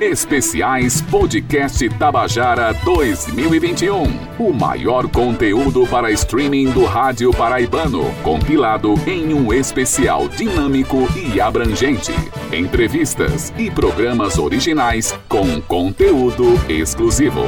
Especiais Podcast Tabajara 2021. O maior conteúdo para streaming do rádio paraibano, compilado em um especial dinâmico e abrangente. Entrevistas e programas originais com conteúdo exclusivo.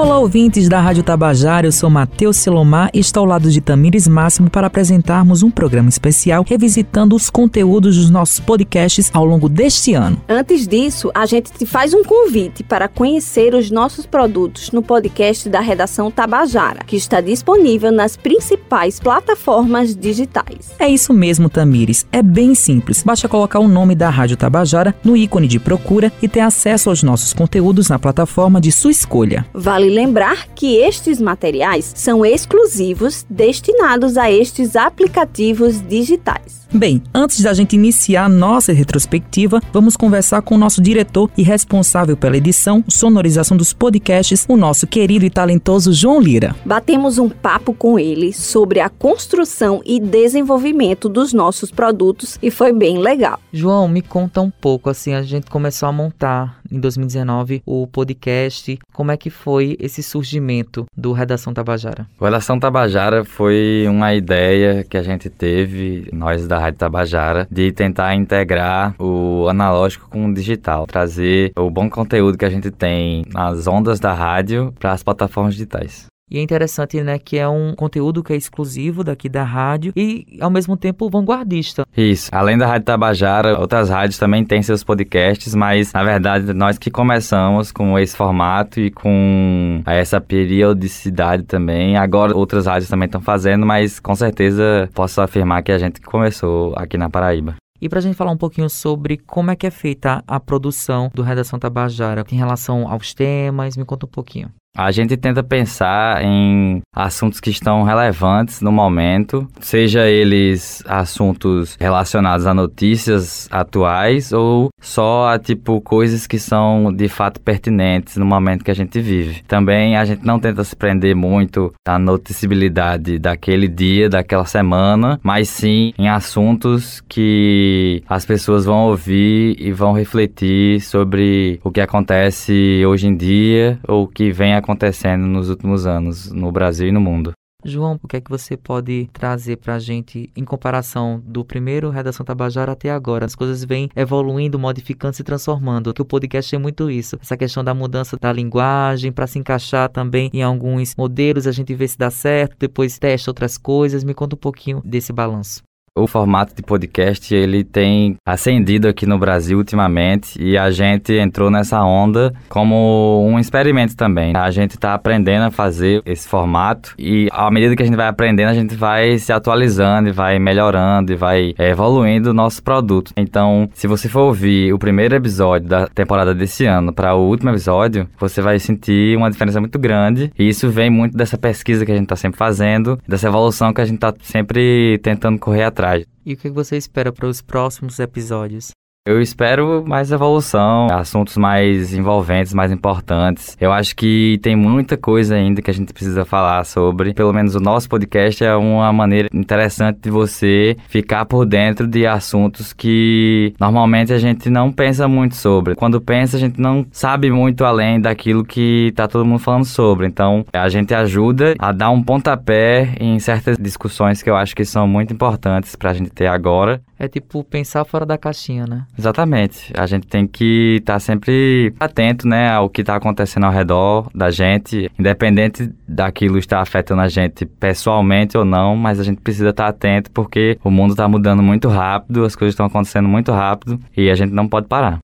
Olá, ouvintes da Rádio Tabajara, eu sou Matheus Silomar e estou ao lado de Tamires Máximo para apresentarmos um programa especial revisitando os conteúdos dos nossos podcasts ao longo deste ano. Antes disso, a gente te faz um convite para conhecer os nossos produtos no podcast da Redação Tabajara, que está disponível nas principais plataformas digitais. É isso mesmo, Tamires. É bem simples. Basta colocar o nome da Rádio Tabajara no ícone de procura e ter acesso aos nossos conteúdos na plataforma de sua escolha. Vale lembrar que estes materiais são exclusivos destinados a estes aplicativos digitais. Bem, antes da gente iniciar a nossa retrospectiva, vamos conversar com o nosso diretor e responsável pela edição, sonorização dos podcasts, o nosso querido e talentoso João Lira. Batemos um papo com ele sobre a construção e desenvolvimento dos nossos produtos e foi bem legal. João, me conta um pouco, assim, a gente começou a montar em 2019 o podcast, como é que foi esse surgimento do Redação Tabajara? O Redação Tabajara foi uma ideia que a gente teve, nós da Rádio Tabajara, de tentar integrar o analógico com o digital, trazer o bom conteúdo que a gente tem nas ondas da rádio para as plataformas digitais. E é interessante, né, que é um conteúdo que é exclusivo daqui da rádio e, ao mesmo tempo, vanguardista. Isso. Além da Rádio Tabajara, outras rádios também têm seus podcasts, mas, na verdade, nós que começamos com esse formato e com essa periodicidade também. Agora, outras rádios também estão fazendo, mas, com certeza, posso afirmar que a gente começou aqui na Paraíba. E para a gente falar um pouquinho sobre como é que é feita a produção do Redação Tabajara em relação aos temas, me conta um pouquinho. A gente tenta pensar em assuntos que estão relevantes no momento, seja eles assuntos relacionados a notícias atuais ou só a tipo coisas que são de fato pertinentes no momento que a gente vive. Também a gente não tenta se prender muito à noticiabilidade daquele dia, daquela semana, mas sim em assuntos que as pessoas vão ouvir e vão refletir sobre o que acontece hoje em dia ou o que vem acontecendo nos últimos anos no Brasil e no mundo. João, o que é que você pode trazer para a gente em comparação do primeiro Redação Tabajara até agora? As coisas vêm evoluindo, modificando, se transformando. Que o podcast é muito isso. Essa questão da mudança da linguagem para se encaixar também em alguns modelos, a gente vê se dá certo, depois testa outras coisas. Me conta um pouquinho desse balanço. O formato de podcast ele tem ascendido aqui no Brasil ultimamente e a gente entrou nessa onda como um experimento também. A gente está aprendendo a fazer esse formato e à medida que a gente vai aprendendo, a gente vai se atualizando e vai melhorando e vai é, evoluindo o nosso produto. Então, se você for ouvir o primeiro episódio da temporada desse ano para o último episódio, você vai sentir uma diferença muito grande e isso vem muito dessa pesquisa que a gente está sempre fazendo, dessa evolução que a gente está sempre tentando correr atrás E o que você espera para os próximos episódios? Eu espero mais evolução, assuntos mais envolventes, mais importantes. Eu acho que tem muita coisa ainda que a gente precisa falar sobre. Pelo menos o nosso podcast é uma maneira interessante de você ficar por dentro de assuntos que normalmente a gente não pensa muito sobre. Quando pensa, a gente não sabe muito além daquilo que tá todo mundo falando sobre. Então, a gente ajuda a dar um pontapé em certas discussões que eu acho que são muito importantes para a gente ter agora é tipo pensar fora da caixinha, né? Exatamente. A gente tem que estar tá sempre atento, né, ao que está acontecendo ao redor da gente, independente daquilo estar afetando a gente pessoalmente ou não, mas a gente precisa estar tá atento porque o mundo está mudando muito rápido, as coisas estão acontecendo muito rápido e a gente não pode parar.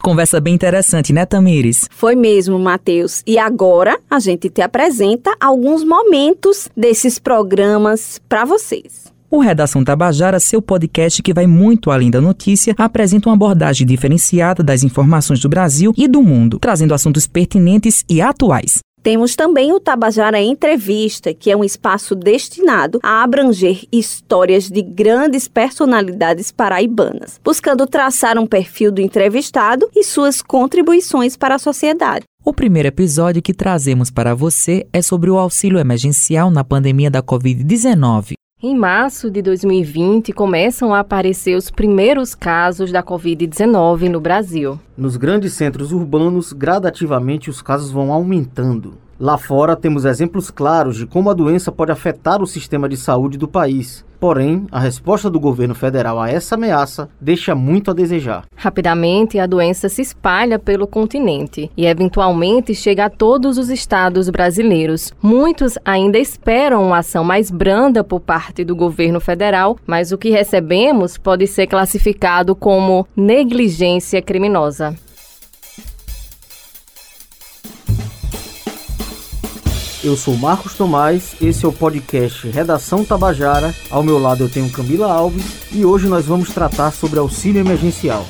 Conversa bem interessante, né, Tamires? Foi mesmo, Matheus. E agora a gente te apresenta alguns momentos desses programas para vocês. O Redação Tabajara, seu podcast que vai muito além da notícia, apresenta uma abordagem diferenciada das informações do Brasil e do mundo, trazendo assuntos pertinentes e atuais. Temos também o Tabajara Entrevista, que é um espaço destinado a abranger histórias de grandes personalidades paraibanas, buscando traçar um perfil do entrevistado e suas contribuições para a sociedade. O primeiro episódio que trazemos para você é sobre o auxílio emergencial na pandemia da Covid-19. Em março de 2020, começam a aparecer os primeiros casos da Covid-19 no Brasil. Nos grandes centros urbanos, gradativamente os casos vão aumentando. Lá fora, temos exemplos claros de como a doença pode afetar o sistema de saúde do país. Porém, a resposta do governo federal a essa ameaça deixa muito a desejar. Rapidamente, a doença se espalha pelo continente e, eventualmente, chega a todos os estados brasileiros. Muitos ainda esperam uma ação mais branda por parte do governo federal, mas o que recebemos pode ser classificado como negligência criminosa. Eu sou Marcos Tomás, esse é o podcast Redação Tabajara. Ao meu lado eu tenho Camila Alves e hoje nós vamos tratar sobre auxílio emergencial.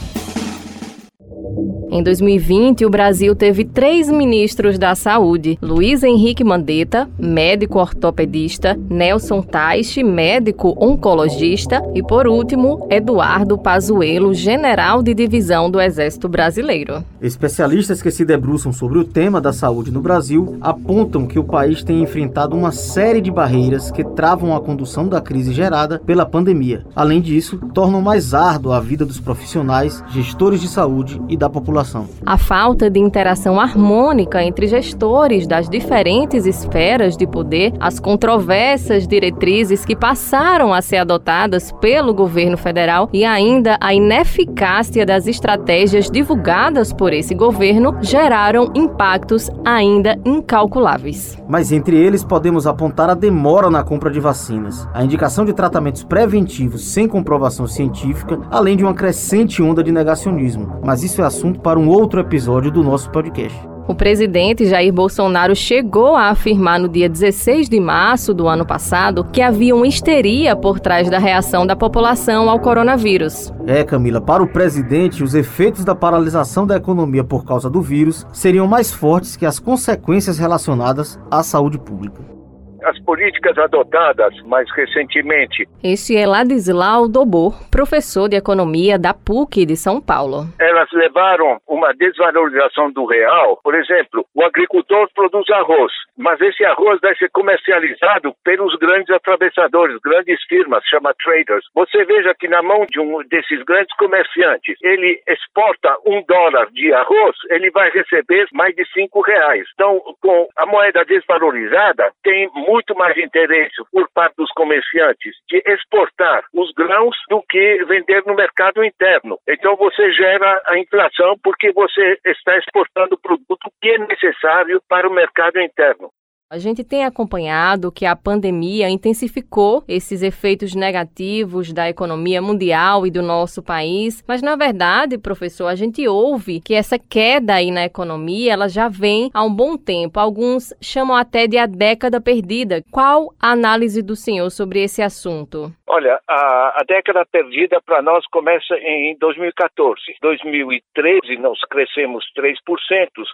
Em 2020, o Brasil teve três ministros da saúde: Luiz Henrique Mandetta, médico ortopedista, Nelson Taixe, médico oncologista e, por último, Eduardo Pazuello, general de divisão do Exército Brasileiro. Especialistas que se debruçam sobre o tema da saúde no Brasil apontam que o país tem enfrentado uma série de barreiras que travam a condução da crise gerada pela pandemia. Além disso, tornam mais árdua a vida dos profissionais, gestores de saúde e da população população. A falta de interação harmônica entre gestores das diferentes esferas de poder, as controversas diretrizes que passaram a ser adotadas pelo governo federal e ainda a ineficácia das estratégias divulgadas por esse governo geraram impactos ainda incalculáveis. Mas entre eles podemos apontar a demora na compra de vacinas, a indicação de tratamentos preventivos sem comprovação científica, além de uma crescente onda de negacionismo. Mas isso é assunto para para um outro episódio do nosso podcast. O presidente Jair Bolsonaro chegou a afirmar no dia 16 de março do ano passado que havia uma histeria por trás da reação da população ao coronavírus. É, Camila, para o presidente, os efeitos da paralisação da economia por causa do vírus seriam mais fortes que as consequências relacionadas à saúde pública as políticas adotadas mais recentemente. Este é Ladislau Dobor, professor de economia da PUC de São Paulo. Elas levaram uma desvalorização do real. Por exemplo, o agricultor produz arroz, mas esse arroz deve ser comercializado pelos grandes atravessadores, grandes firmas, chama traders. Você veja que na mão de um desses grandes comerciantes, ele exporta um dólar de arroz, ele vai receber mais de cinco reais. Então, com a moeda desvalorizada, tem muito mais interesse por parte dos comerciantes de exportar os grãos do que vender no mercado interno. Então você gera a inflação porque você está exportando produto que é necessário para o mercado interno. A gente tem acompanhado que a pandemia intensificou esses efeitos negativos da economia mundial e do nosso país, mas na verdade, professor, a gente ouve que essa queda aí na economia, ela já vem há um bom tempo. Alguns chamam até de a década perdida. Qual a análise do senhor sobre esse assunto? Olha, a, a década perdida para nós começa em 2014. 2013 nós crescemos 3%.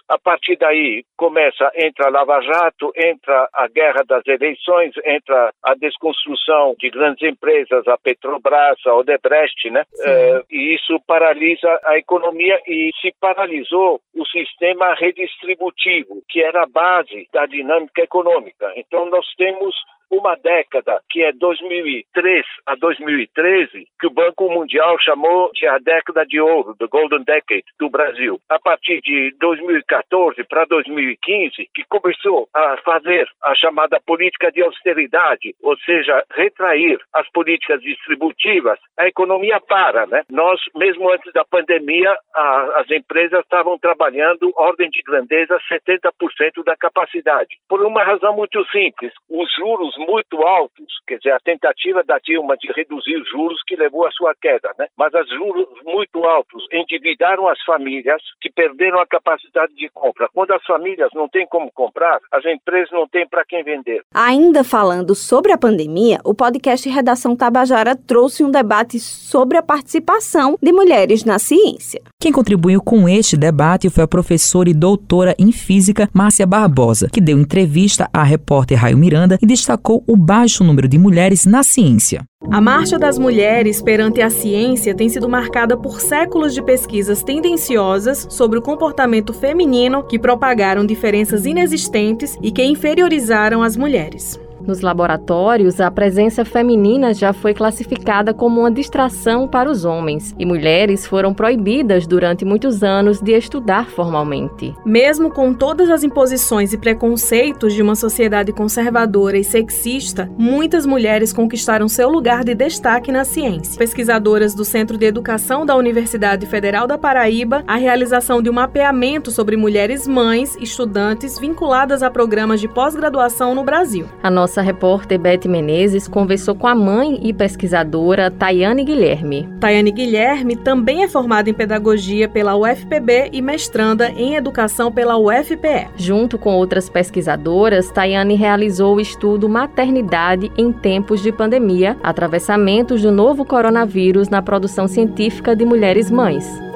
A partir daí começa entra a Lava Jato, entra a guerra das eleições, entra a desconstrução de grandes empresas, a Petrobras, a Odebrecht, né? É, e isso paralisa a economia e se paralisou o sistema redistributivo, que era a base da dinâmica econômica. Então nós temos uma década, que é 2003 a 2013, que o Banco Mundial chamou de a década de ouro, the Golden Decade, do Brasil. A partir de 2014 para 2015, que começou a fazer a chamada política de austeridade, ou seja, retrair as políticas distributivas, a economia para, né? Nós, mesmo antes da pandemia, a, as empresas estavam trabalhando ordem de grandeza 70% da capacidade. Por uma razão muito simples, os juros muito altos, quer dizer, a tentativa da Dilma de reduzir juros que levou à sua queda, né? Mas os juros muito altos endividaram as famílias que perderam a capacidade de compra. Quando as famílias não têm como comprar, as empresas não têm para quem vender. Ainda falando sobre a pandemia, o podcast Redação Tabajara trouxe um debate sobre a participação de mulheres na ciência. Quem contribuiu com este debate foi a professora e doutora em física Márcia Barbosa, que deu entrevista à repórter Raio Miranda e destacou o baixo número de mulheres na ciência. A marcha das mulheres perante a ciência tem sido marcada por séculos de pesquisas tendenciosas sobre o comportamento feminino que propagaram diferenças inexistentes e que inferiorizaram as mulheres. Nos laboratórios, a presença feminina já foi classificada como uma distração para os homens e mulheres foram proibidas durante muitos anos de estudar formalmente. Mesmo com todas as imposições e preconceitos de uma sociedade conservadora e sexista, muitas mulheres conquistaram seu lugar de destaque na ciência. Pesquisadoras do Centro de Educação da Universidade Federal da Paraíba, a realização de um mapeamento sobre mulheres mães, estudantes vinculadas a programas de pós-graduação no Brasil. A nossa repórter Beth Menezes conversou com a mãe e pesquisadora Tayane Guilherme. Tayane Guilherme também é formada em pedagogia pela UFPB e mestranda em educação pela UFPE. Junto com outras pesquisadoras, Tayane realizou o estudo Maternidade em Tempos de Pandemia, atravessamentos do novo coronavírus na produção científica de mulheres mães.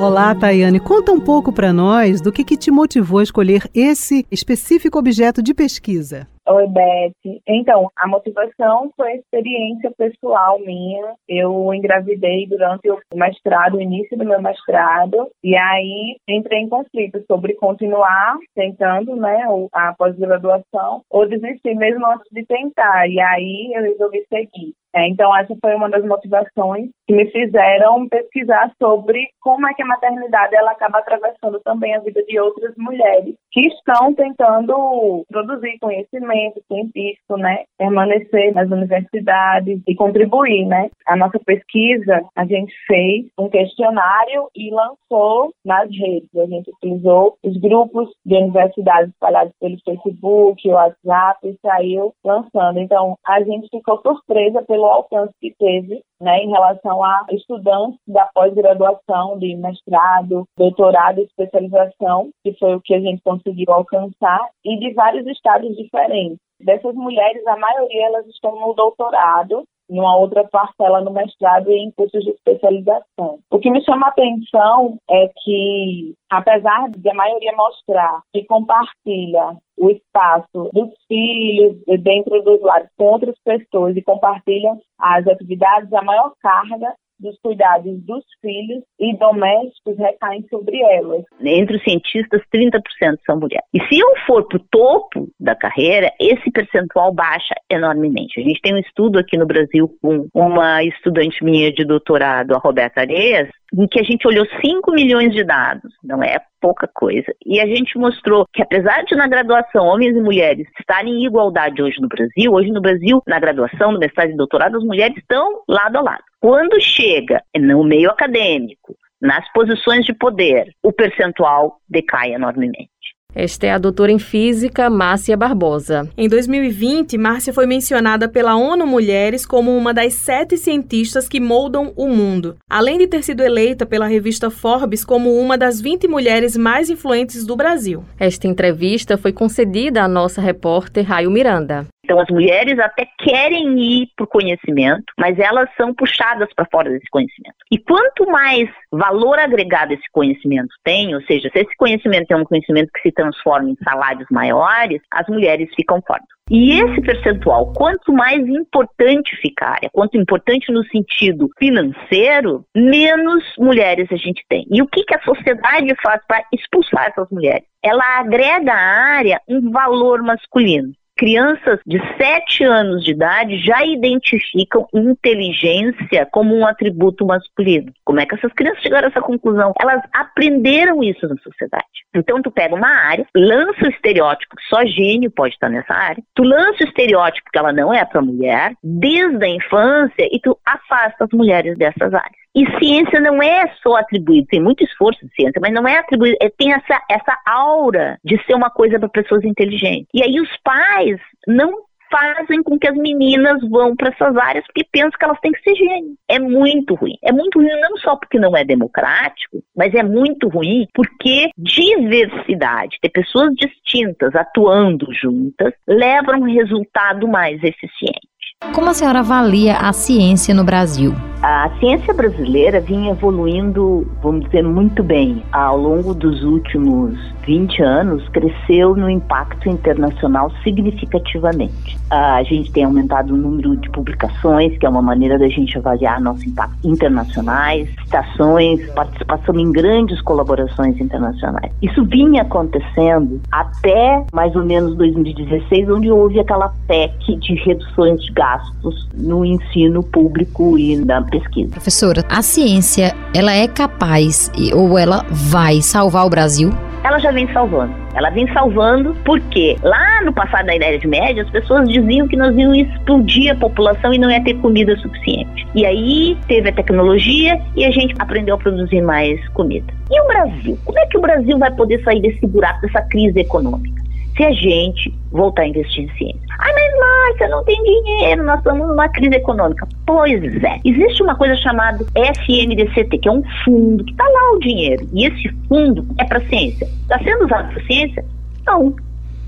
Olá, Tayane. Conta um pouco para nós do que, que te motivou a escolher esse específico objeto de pesquisa. Oi, Beth. Então, a motivação foi a experiência pessoal minha. Eu engravidei durante o mestrado, o início do meu mestrado, e aí entrei em conflito sobre continuar tentando, né, a pós-graduação ou desistir mesmo antes de tentar. E aí eu resolvi seguir. É, então, essa foi uma das motivações que me fizeram pesquisar sobre como é que a maternidade ela acaba atravessando também a vida de outras mulheres que estão tentando produzir conhecimento científico, né, permanecer nas universidades e contribuir, né. A nossa pesquisa, a gente fez um questionário e lançou nas redes. A gente utilizou os grupos de universidades espalhados pelo Facebook, WhatsApp e saiu lançando. Então, a gente ficou surpresa pelo alcance que teve né, em relação a estudantes da pós-graduação, de mestrado, doutorado especialização, que foi o que a gente conseguiu alcançar, e de vários estados diferentes. Dessas mulheres, a maioria elas estão no doutorado, numa outra parcela no mestrado e em cursos de especialização. O que me chama a atenção é que, apesar de a maioria mostrar que compartilha o espaço dos filhos dentro dos lares com outras pessoas e compartilham as atividades, a maior carga dos cuidados dos filhos e domésticos recaem sobre elas. Entre os cientistas, 30% são mulheres. E se eu for para o topo da carreira, esse percentual baixa enormemente. A gente tem um estudo aqui no Brasil com uma estudante minha de doutorado, a Roberta Areias, em que a gente olhou 5 milhões de dados, não é pouca coisa. E a gente mostrou que apesar de na graduação homens e mulheres estarem em igualdade hoje no Brasil, hoje no Brasil, na graduação, no mestrado e doutorado, as mulheres estão lado a lado. Quando chega no meio acadêmico, nas posições de poder, o percentual decai enormemente. Esta é a doutora em física Márcia Barbosa. Em 2020, Márcia foi mencionada pela ONU Mulheres como uma das sete cientistas que moldam o mundo, além de ter sido eleita pela revista Forbes como uma das 20 mulheres mais influentes do Brasil. Esta entrevista foi concedida à nossa repórter Raio Miranda. Então, as mulheres até querem ir para o conhecimento, mas elas são puxadas para fora desse conhecimento. E quanto mais valor agregado esse conhecimento tem, ou seja, se esse conhecimento é um conhecimento que se transforma em salários maiores, as mulheres ficam fora. E esse percentual, quanto mais importante ficar, é quanto importante no sentido financeiro, menos mulheres a gente tem. E o que, que a sociedade faz para expulsar essas mulheres? Ela agrega à área um valor masculino crianças de 7 anos de idade já identificam inteligência como um atributo masculino. Como é que essas crianças chegaram a essa conclusão? Elas aprenderam isso na sociedade. Então tu pega uma área, lança o estereótipo que só gênio pode estar nessa área, tu lança o estereótipo que ela não é para mulher desde a infância e tu afasta as mulheres dessas áreas. E ciência não é só atribuído, tem muito esforço de ciência, mas não é atribuído, é, tem essa, essa aura de ser uma coisa para pessoas inteligentes. E aí os pais não fazem com que as meninas vão para essas áreas porque pensam que elas têm que ser gênio. É muito ruim. É muito ruim não só porque não é democrático, mas é muito ruim porque diversidade, ter pessoas distintas atuando juntas, leva a um resultado mais eficiente. Como a senhora avalia a ciência no Brasil? A ciência brasileira vinha evoluindo, vamos dizer, muito bem. Ao longo dos últimos 20 anos, cresceu no impacto internacional significativamente. A gente tem aumentado o número de publicações, que é uma maneira da gente avaliar nosso impacto internacionais, citações, participação em grandes colaborações internacionais. Isso vinha acontecendo até mais ou menos 2016, onde houve aquela PEC de reduções de gastos no ensino público e na pesquisa. Professora, a ciência, ela é capaz ou ela vai salvar o Brasil? ela já vem salvando. Ela vem salvando porque lá no passado da Idade Média as pessoas diziam que nós íamos explodir a população e não ia ter comida suficiente. E aí teve a tecnologia e a gente aprendeu a produzir mais comida. E o Brasil? Como é que o Brasil vai poder sair desse buraco, dessa crise econômica? Se a gente voltar a investir em ciência. Ai, mas Márcia, não tem dinheiro, nós estamos numa crise econômica. Pois é. Existe uma coisa chamada FNDCT, que é um fundo, que está lá o dinheiro. E esse fundo é para ciência. Está sendo usado para ciência? Não.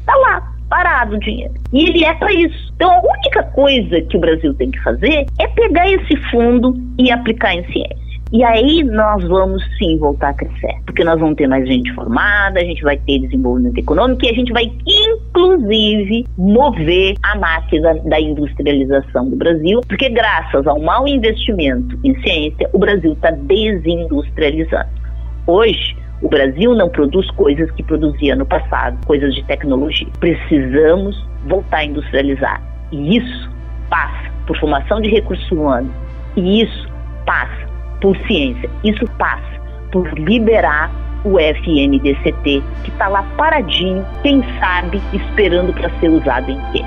Está lá, parado o dinheiro. E ele é para isso. Então a única coisa que o Brasil tem que fazer é pegar esse fundo e aplicar em ciência. E aí nós vamos sim voltar a crescer, porque nós vamos ter mais gente formada, a gente vai ter desenvolvimento econômico e a gente vai inclusive mover a máquina da industrialização do Brasil, porque graças ao mau investimento em ciência, o Brasil está desindustrializando. Hoje, o Brasil não produz coisas que produzia no passado, coisas de tecnologia. Precisamos voltar a industrializar. E isso passa por formação de recursos humanos. E isso passa por ciência. Isso passa por liberar o FNDCT, que está lá paradinho, quem sabe, esperando para ser usado em quê.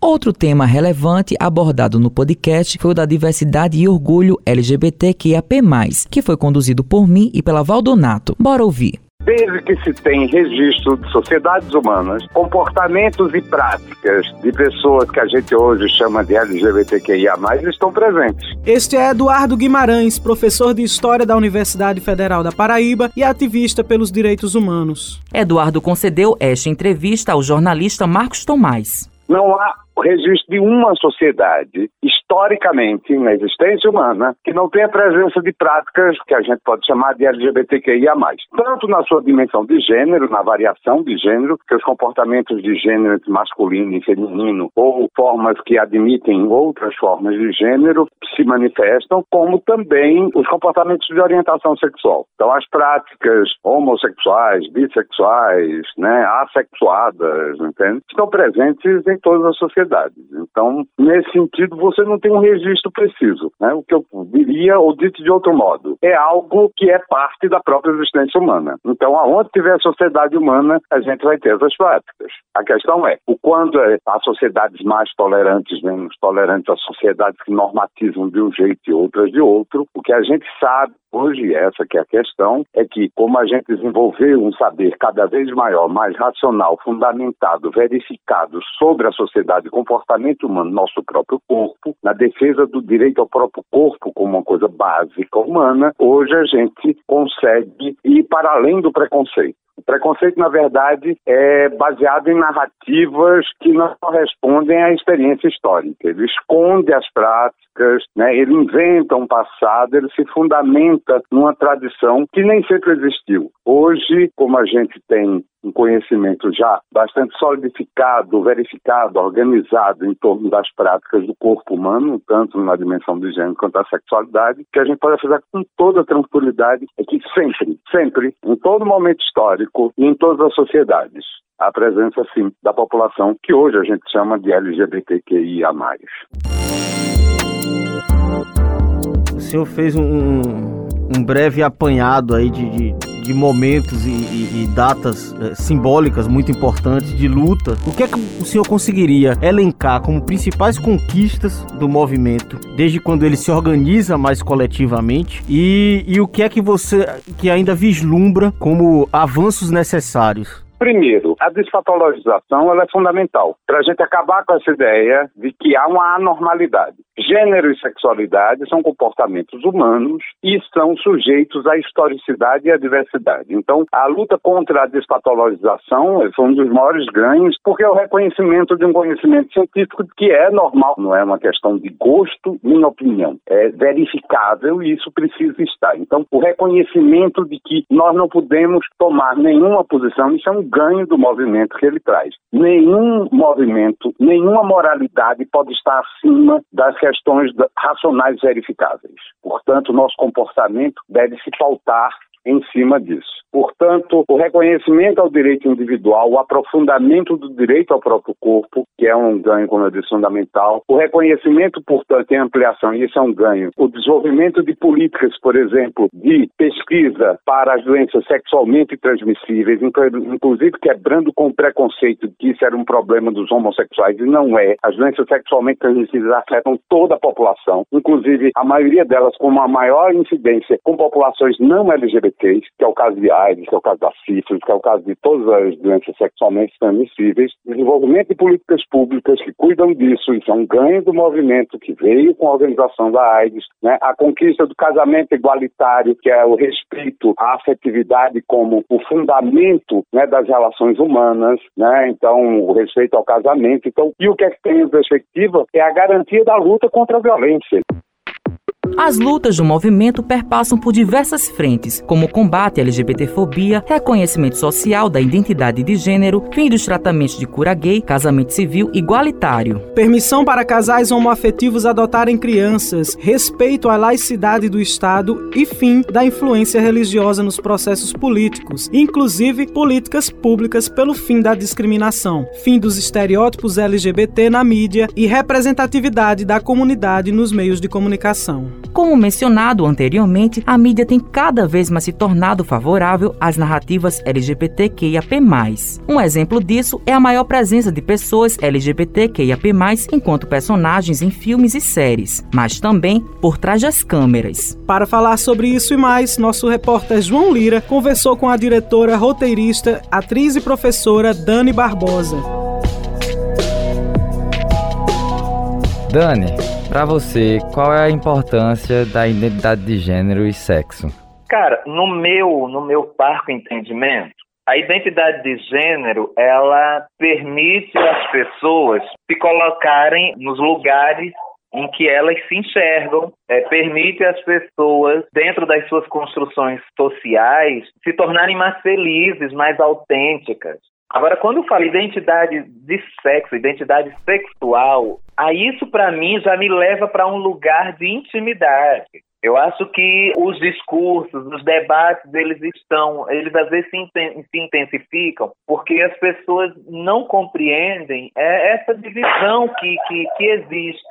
Outro tema relevante abordado no podcast foi o da diversidade e orgulho LGBTQIAP+, que foi conduzido por mim e pela Valdonato. Bora ouvir. Desde que se tem registro de sociedades humanas, comportamentos e práticas de pessoas que a gente hoje chama de LGBTQIA+, estão presentes. Este é Eduardo Guimarães, professor de História da Universidade Federal da Paraíba e ativista pelos direitos humanos. Eduardo concedeu esta entrevista ao jornalista Marcos Tomás. Não há registro de uma sociedade, historicamente, na existência humana, que não tenha presença de práticas que a gente pode chamar de LGBTQIA+. Tanto na sua dimensão de gênero, na variação de gênero, que os comportamentos de gênero entre masculino e feminino, ou formas que admitem outras formas de gênero, se manifestam, como também os comportamentos de orientação sexual. Então, as práticas homossexuais, bissexuais, né, assexuadas, entende? estão presentes em todas as sociedades sociedades. Então, nesse sentido, você não tem um registro preciso. Né? O que eu diria, ou dito de outro modo, é algo que é parte da própria existência humana. Então, aonde tiver sociedade humana, a gente vai ter essas práticas. A questão é, o quando é, há sociedades mais tolerantes, menos tolerantes, as sociedades que normatizam de um jeito e outras de outro, o que a gente sabe Hoje, essa que é a questão, é que como a gente desenvolveu um saber cada vez maior, mais racional, fundamentado, verificado sobre a sociedade comportamento humano, nosso próprio corpo, na defesa do direito ao próprio corpo como uma coisa básica humana, hoje a gente consegue ir para além do preconceito. O preconceito, na verdade, é baseado em narrativas que não correspondem à experiência histórica. Ele esconde as práticas, né? ele inventa um passado, ele se fundamenta numa tradição que nem sempre existiu. Hoje, como a gente tem um conhecimento já bastante solidificado, verificado, organizado em torno das práticas do corpo humano, tanto na dimensão do gênero quanto da sexualidade, que a gente pode fazer com toda tranquilidade é que sempre, sempre, em todo momento histórico e em todas as sociedades, a presença, sim, da população que hoje a gente chama de LGBTQIA+. O senhor fez um, um breve apanhado aí de, de de momentos e, e, e datas é, simbólicas muito importantes de luta, o que é que o senhor conseguiria elencar como principais conquistas do movimento, desde quando ele se organiza mais coletivamente, e, e o que é que você que ainda vislumbra como avanços necessários? Primeiro, a desfatologização é fundamental para a gente acabar com essa ideia de que há uma anormalidade. Gênero e sexualidade são comportamentos humanos e são sujeitos à historicidade e à diversidade. Então, a luta contra a despatologização foi um dos maiores ganhos, porque é o reconhecimento de um conhecimento científico que é normal, não é uma questão de gosto nem opinião. É verificável e isso precisa estar. Então, o reconhecimento de que nós não podemos tomar nenhuma posição, isso é um ganho do movimento que ele traz. Nenhum movimento, nenhuma moralidade pode estar acima das questões racionais verificáveis. Portanto, nosso comportamento deve se pautar em cima disso. Portanto, o reconhecimento ao direito individual, o aprofundamento do direito ao próprio corpo, que é um ganho, como eu disse, fundamental, o reconhecimento, portanto, em ampliação, e isso é um ganho, o desenvolvimento de políticas, por exemplo, de pesquisa para as doenças sexualmente transmissíveis, inclusive quebrando com o preconceito de que isso era um problema dos homossexuais, e não é. As doenças sexualmente transmissíveis afetam toda a população, inclusive a maioria delas com uma maior incidência com populações não Que é o caso de AIDS, que é o caso da sífilis, que é o caso de todas as doenças sexualmente transmissíveis, desenvolvimento de políticas públicas que cuidam disso, isso é um ganho do movimento que veio com a organização da AIDS, né? a conquista do casamento igualitário, que é o respeito à afetividade como o fundamento né, das relações humanas, né? então o respeito ao casamento. Então, e o que é que tem em perspectiva é a garantia da luta contra a violência. As lutas do movimento perpassam por diversas frentes, como combate à LGBTfobia, reconhecimento social da identidade de gênero, fim dos tratamentos de cura gay, casamento civil igualitário. Permissão para casais homoafetivos adotarem crianças, respeito à laicidade do Estado e fim da influência religiosa nos processos políticos, inclusive políticas públicas pelo fim da discriminação, fim dos estereótipos LGBT na mídia e representatividade da comunidade nos meios de comunicação. Como mencionado anteriormente, a mídia tem cada vez mais se tornado favorável às narrativas LGBTQIAP+. Um exemplo disso é a maior presença de pessoas LGBTQIAP+, enquanto personagens em filmes e séries, mas também por trás das câmeras. Para falar sobre isso e mais, nosso repórter João Lira conversou com a diretora, roteirista, atriz e professora Dani Barbosa. Dani, para você, qual é a importância da identidade de gênero e sexo? Cara, no meu, no meu parco entendimento, a identidade de gênero, ela permite às pessoas se colocarem nos lugares em que elas se enxergam, é, permite às pessoas, dentro das suas construções sociais, se tornarem mais felizes, mais autênticas. Agora, quando eu falo identidade de sexo, identidade sexual, aí isso para mim já me leva para um lugar de intimidade. Eu acho que os discursos, os debates, eles estão, eles às vezes se, intensificam porque as pessoas não compreendem é, essa divisão que, que, que existe.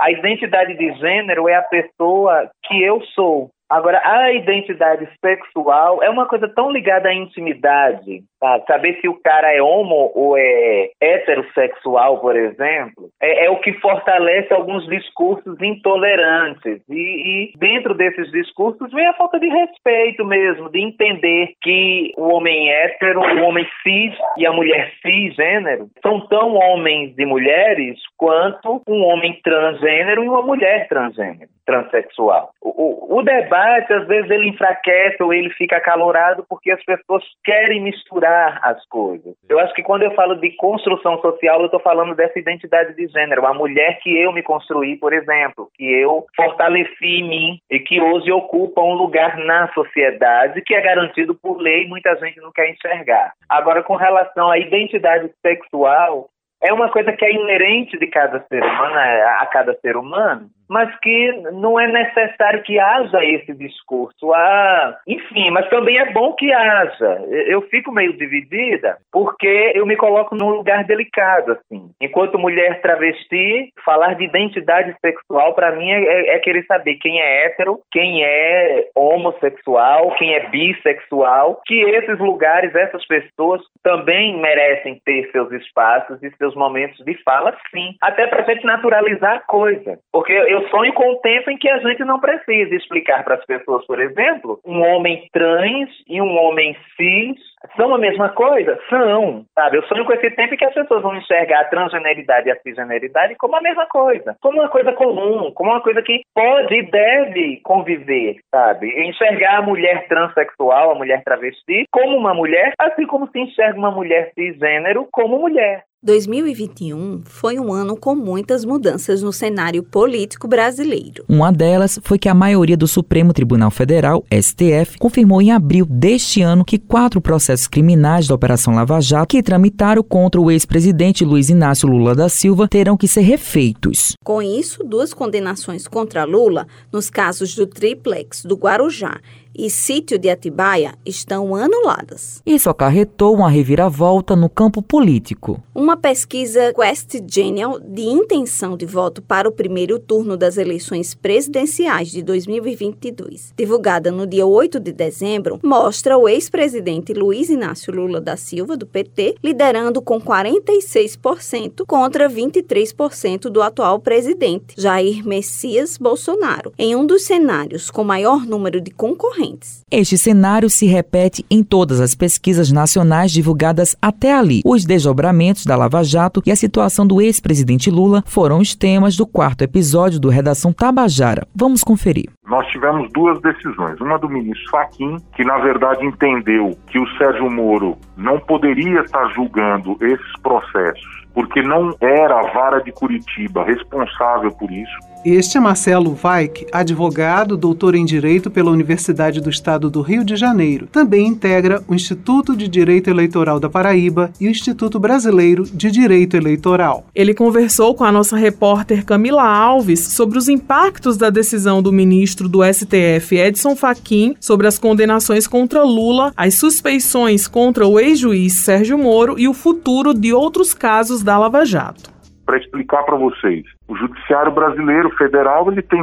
A identidade de gênero é a pessoa que eu sou. Agora, a identidade sexual é uma coisa tão ligada à intimidade, sabe? Saber se o cara é homo ou é heterossexual, por exemplo, é, é o que fortalece alguns discursos intolerantes. E, e, dentro desses discursos vem a falta de respeito mesmo, de entender que o homem hétero, o homem cis e a mulher cisgênero são tão homens e mulheres quanto um homem transgênero e uma mulher transgênero, transexual. O, o, o debate debate, às vezes ele enfraquece ou ele fica acalorado porque as pessoas querem misturar as coisas. Eu acho que quando eu falo de construção social, eu estou falando dessa identidade de gênero. A mulher que eu me construí, por exemplo, que eu fortaleci em mim e que hoje ocupa um lugar na sociedade que é garantido por lei e muita gente não quer enxergar. Agora, com relação à identidade sexual, é uma coisa que é inerente de cada ser humano, a cada ser humano, mas que não é necessário que haja esse discurso. Ah, enfim, mas também é bom que haja. Eu fico meio dividida porque eu me coloco num lugar delicado, assim. Enquanto mulher travesti, falar de identidade sexual para mim é, é, querer saber quem é hétero, quem é homossexual, quem é bissexual, que esses lugares, essas pessoas também merecem ter seus espaços e seus momentos de fala, sim. Até para gente naturalizar a coisa. Porque eu eu sonho com o tempo em que a gente não precisa explicar para as pessoas, por exemplo, um homem trans e um homem cis São a mesma coisa? São, sabe? Eu sonho com esse tempo que as pessoas vão enxergar a transgeneridade e a cisgeneridade como a mesma coisa, como uma coisa comum, como uma coisa que pode e deve conviver, sabe? Enxergar a mulher transexual, a mulher travesti, como uma mulher, assim como se enxerga uma mulher cisgênero como mulher. 2021 foi um ano com muitas mudanças no cenário político brasileiro. Uma delas foi que a maioria do Supremo Tribunal Federal, STF, confirmou em abril deste ano que quatro processos criminais da Operação Lava Jato que tramitaram contra o ex-presidente Luiz Inácio Lula da Silva terão que ser refeitos. Com isso, duas condenações contra Lula nos casos do triplex do Guarujá e sítio de Atibaia estão anuladas. Isso acarretou uma reviravolta no campo político. Uma pesquisa Quest Genial de intenção de voto para o primeiro turno das eleições presidenciais de 2022, divulgada no dia 8 de dezembro, mostra o ex-presidente Luiz Inácio Lula da Silva, do PT, liderando com 46% contra 23% do atual presidente, Jair Messias Bolsonaro, em um dos cenários com maior número de concorrentes concorrentes. Este cenário se repete em todas as pesquisas nacionais divulgadas até ali. Os desdobramentos da Lava Jato e a situação do ex-presidente Lula foram os temas do quarto episódio do Redação Tabajara. Vamos conferir. Nós tivemos duas decisões. Uma do ministro Faquim, que na verdade entendeu que o Sérgio Moro não poderia estar julgando esses processos porque não era a vara de Curitiba responsável por isso. Este é Marcelo Vaik, advogado, doutor em Direito pela Universidade do Estado do Rio de Janeiro. Também integra o Instituto de Direito Eleitoral da Paraíba e o Instituto Brasileiro de Direito Eleitoral. Ele conversou com a nossa repórter Camila Alves sobre os impactos da decisão do ministro do STF, Edson Fachin, sobre as condenações contra Lula, as suspeições contra o ex-juiz Sérgio Moro e o futuro de outros casos da Lava Jato para explicar para vocês. O judiciário brasileiro federal ele tem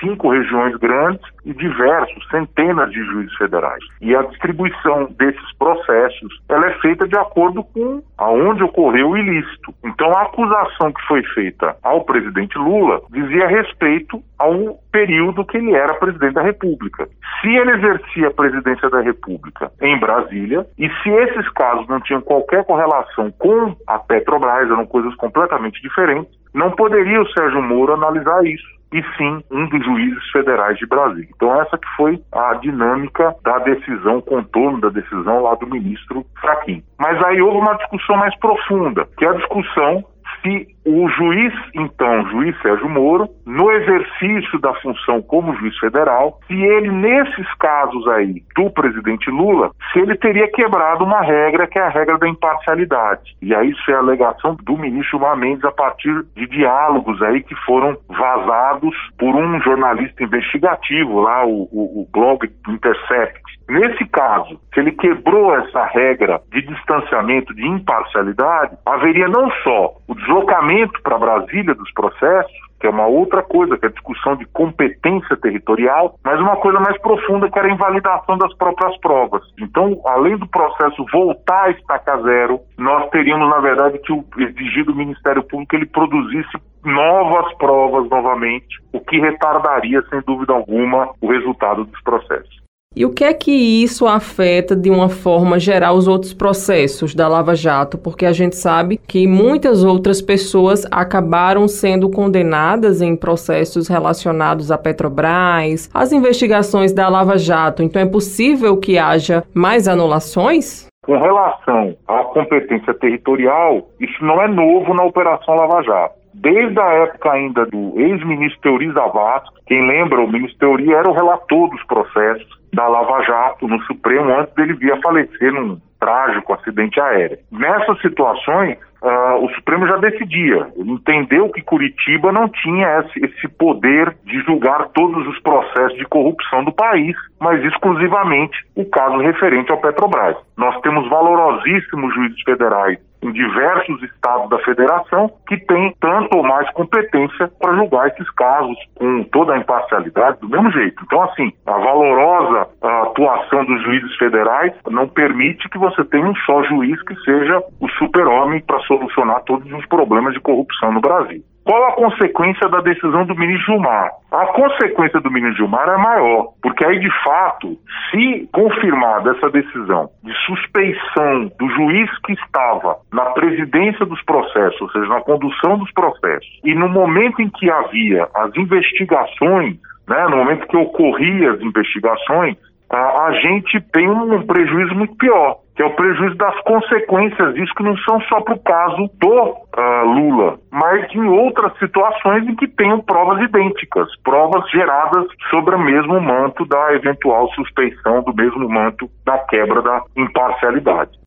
cinco regiões grandes e diversos, centenas de juízes federais. E a distribuição desses processos, ela é feita de acordo com aonde ocorreu o ilícito. Então a acusação que foi feita ao presidente Lula dizia respeito ao período que ele era presidente da República. Se ele exercia a presidência da República em Brasília e se esses casos não tinham qualquer correlação com a Petrobras, eram coisas completamente diferentes, não poderia o Sérgio Moro analisar isso e sim um dos juízes federais de Brasília. Então essa que foi a dinâmica da decisão, contorno da decisão lá do ministro Fraquim. Mas aí houve uma discussão mais profunda, que é a discussão se o juiz, então, juiz Sérgio Moro, no exercício da função como juiz federal, se ele, nesses casos aí do presidente Lula, se ele teria quebrado uma regra que é a regra da imparcialidade. E aí isso é a alegação do ministro Gilmar Mendes a partir de diálogos aí que foram vazados por um jornalista investigativo lá, o, o, o blog Intercept. Nesse caso, se ele quebrou essa regra de distanciamento, de imparcialidade, haveria não só o deslocamento para Brasília dos processos, que é uma outra coisa, que é a discussão de competência territorial, mas uma coisa mais profunda, que era a invalidação das próprias provas. Então, além do processo voltar a estacar zero, nós teríamos, na verdade, que exigir do Ministério Público ele produzisse novas provas novamente, o que retardaria, sem dúvida alguma, o resultado dos processos. E o que é que isso afeta de uma forma geral os outros processos da Lava Jato? Porque a gente sabe que muitas outras pessoas acabaram sendo condenadas em processos relacionados à Petrobras, às investigações da Lava Jato. Então é possível que haja mais anulações? Com relação à competência territorial, isso não é novo na Operação Lava Jato desde a época ainda do ex-ministro Teori Zavascki, quem lembra, o ministro Teori era o relator dos processos da Lava Jato no Supremo antes dele vir a falecer num trágico acidente aéreo. Nessas situações, uh, o Supremo já decidia. Entendeu que Curitiba não tinha esse, esse poder de julgar todos os processos de corrupção do país, mas exclusivamente o caso referente ao Petrobras. Nós temos valorosíssimos juízes federais em diversos estados da federação que têm tanto ou mais competência para julgar esses casos com toda a imparcialidade do mesmo jeito. Então, assim, a valorosa atuação dos juízes federais não permite que você tenha um só juiz que seja o super-homem para solucionar todos os problemas de corrupção no Brasil. Qual a consequência da decisão do ministro Gilmar? A consequência do ministro Gilmar é maior, porque aí, de fato, se confirmada essa decisão de suspeição do juiz que estava na presidência dos processos, ou seja, na condução dos processos, e no momento em que havia as investigações, né, no momento que ocorriam as investigações, a, a gente tem um prejuízo muito pior, é o prejuízo das consequências disso, que não são só para o caso do uh, Lula, mas em outras situações em que tenham provas idênticas, provas geradas sobre o mesmo manto da eventual suspeição, do mesmo manto da quebra da imparcialidade.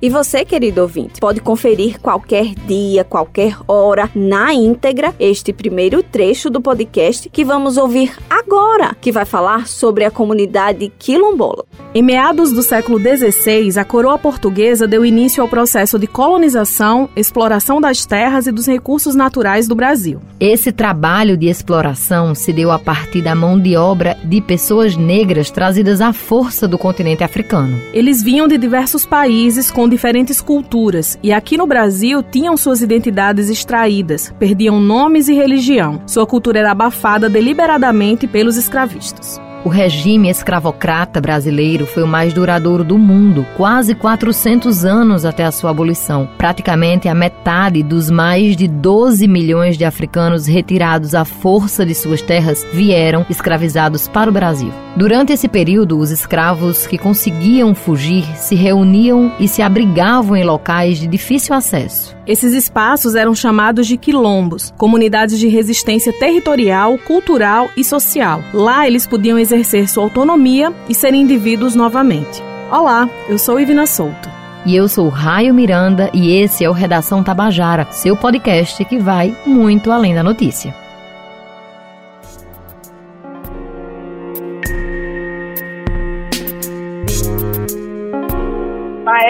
E você, querido ouvinte, pode conferir qualquer dia, qualquer hora, na íntegra, este primeiro trecho do podcast que vamos ouvir agora, que vai falar sobre a comunidade quilombola. Em meados do século XVI, a coroa portuguesa deu início ao processo de colonização, exploração das terras e dos recursos naturais do Brasil. Esse trabalho de exploração se deu a partir da mão de obra de pessoas negras trazidas à força do continente africano. Eles vinham de diversos países com diferentes culturas e aqui no Brasil tinham suas identidades extraídas, perdiam nomes e religião. Sua cultura era abafada deliberadamente pelos escravistas. O regime escravocrata brasileiro foi o mais duradouro do mundo, quase 400 anos até a sua abolição. Praticamente a metade dos mais de 12 milhões de africanos retirados à força de suas terras vieram escravizados para o Brasil. Durante esse período, os escravos que conseguiam fugir se reuniam e se abrigavam em locais de difícil acesso. Esses espaços eram chamados de quilombos, comunidades de resistência territorial, cultural e social. Lá eles podiam exercer sua autonomia e ser indivíduos novamente. Olá, eu sou Ivina Souto. E eu sou Raio Miranda e esse é o Redação Tabajara, seu podcast que vai muito além da notícia.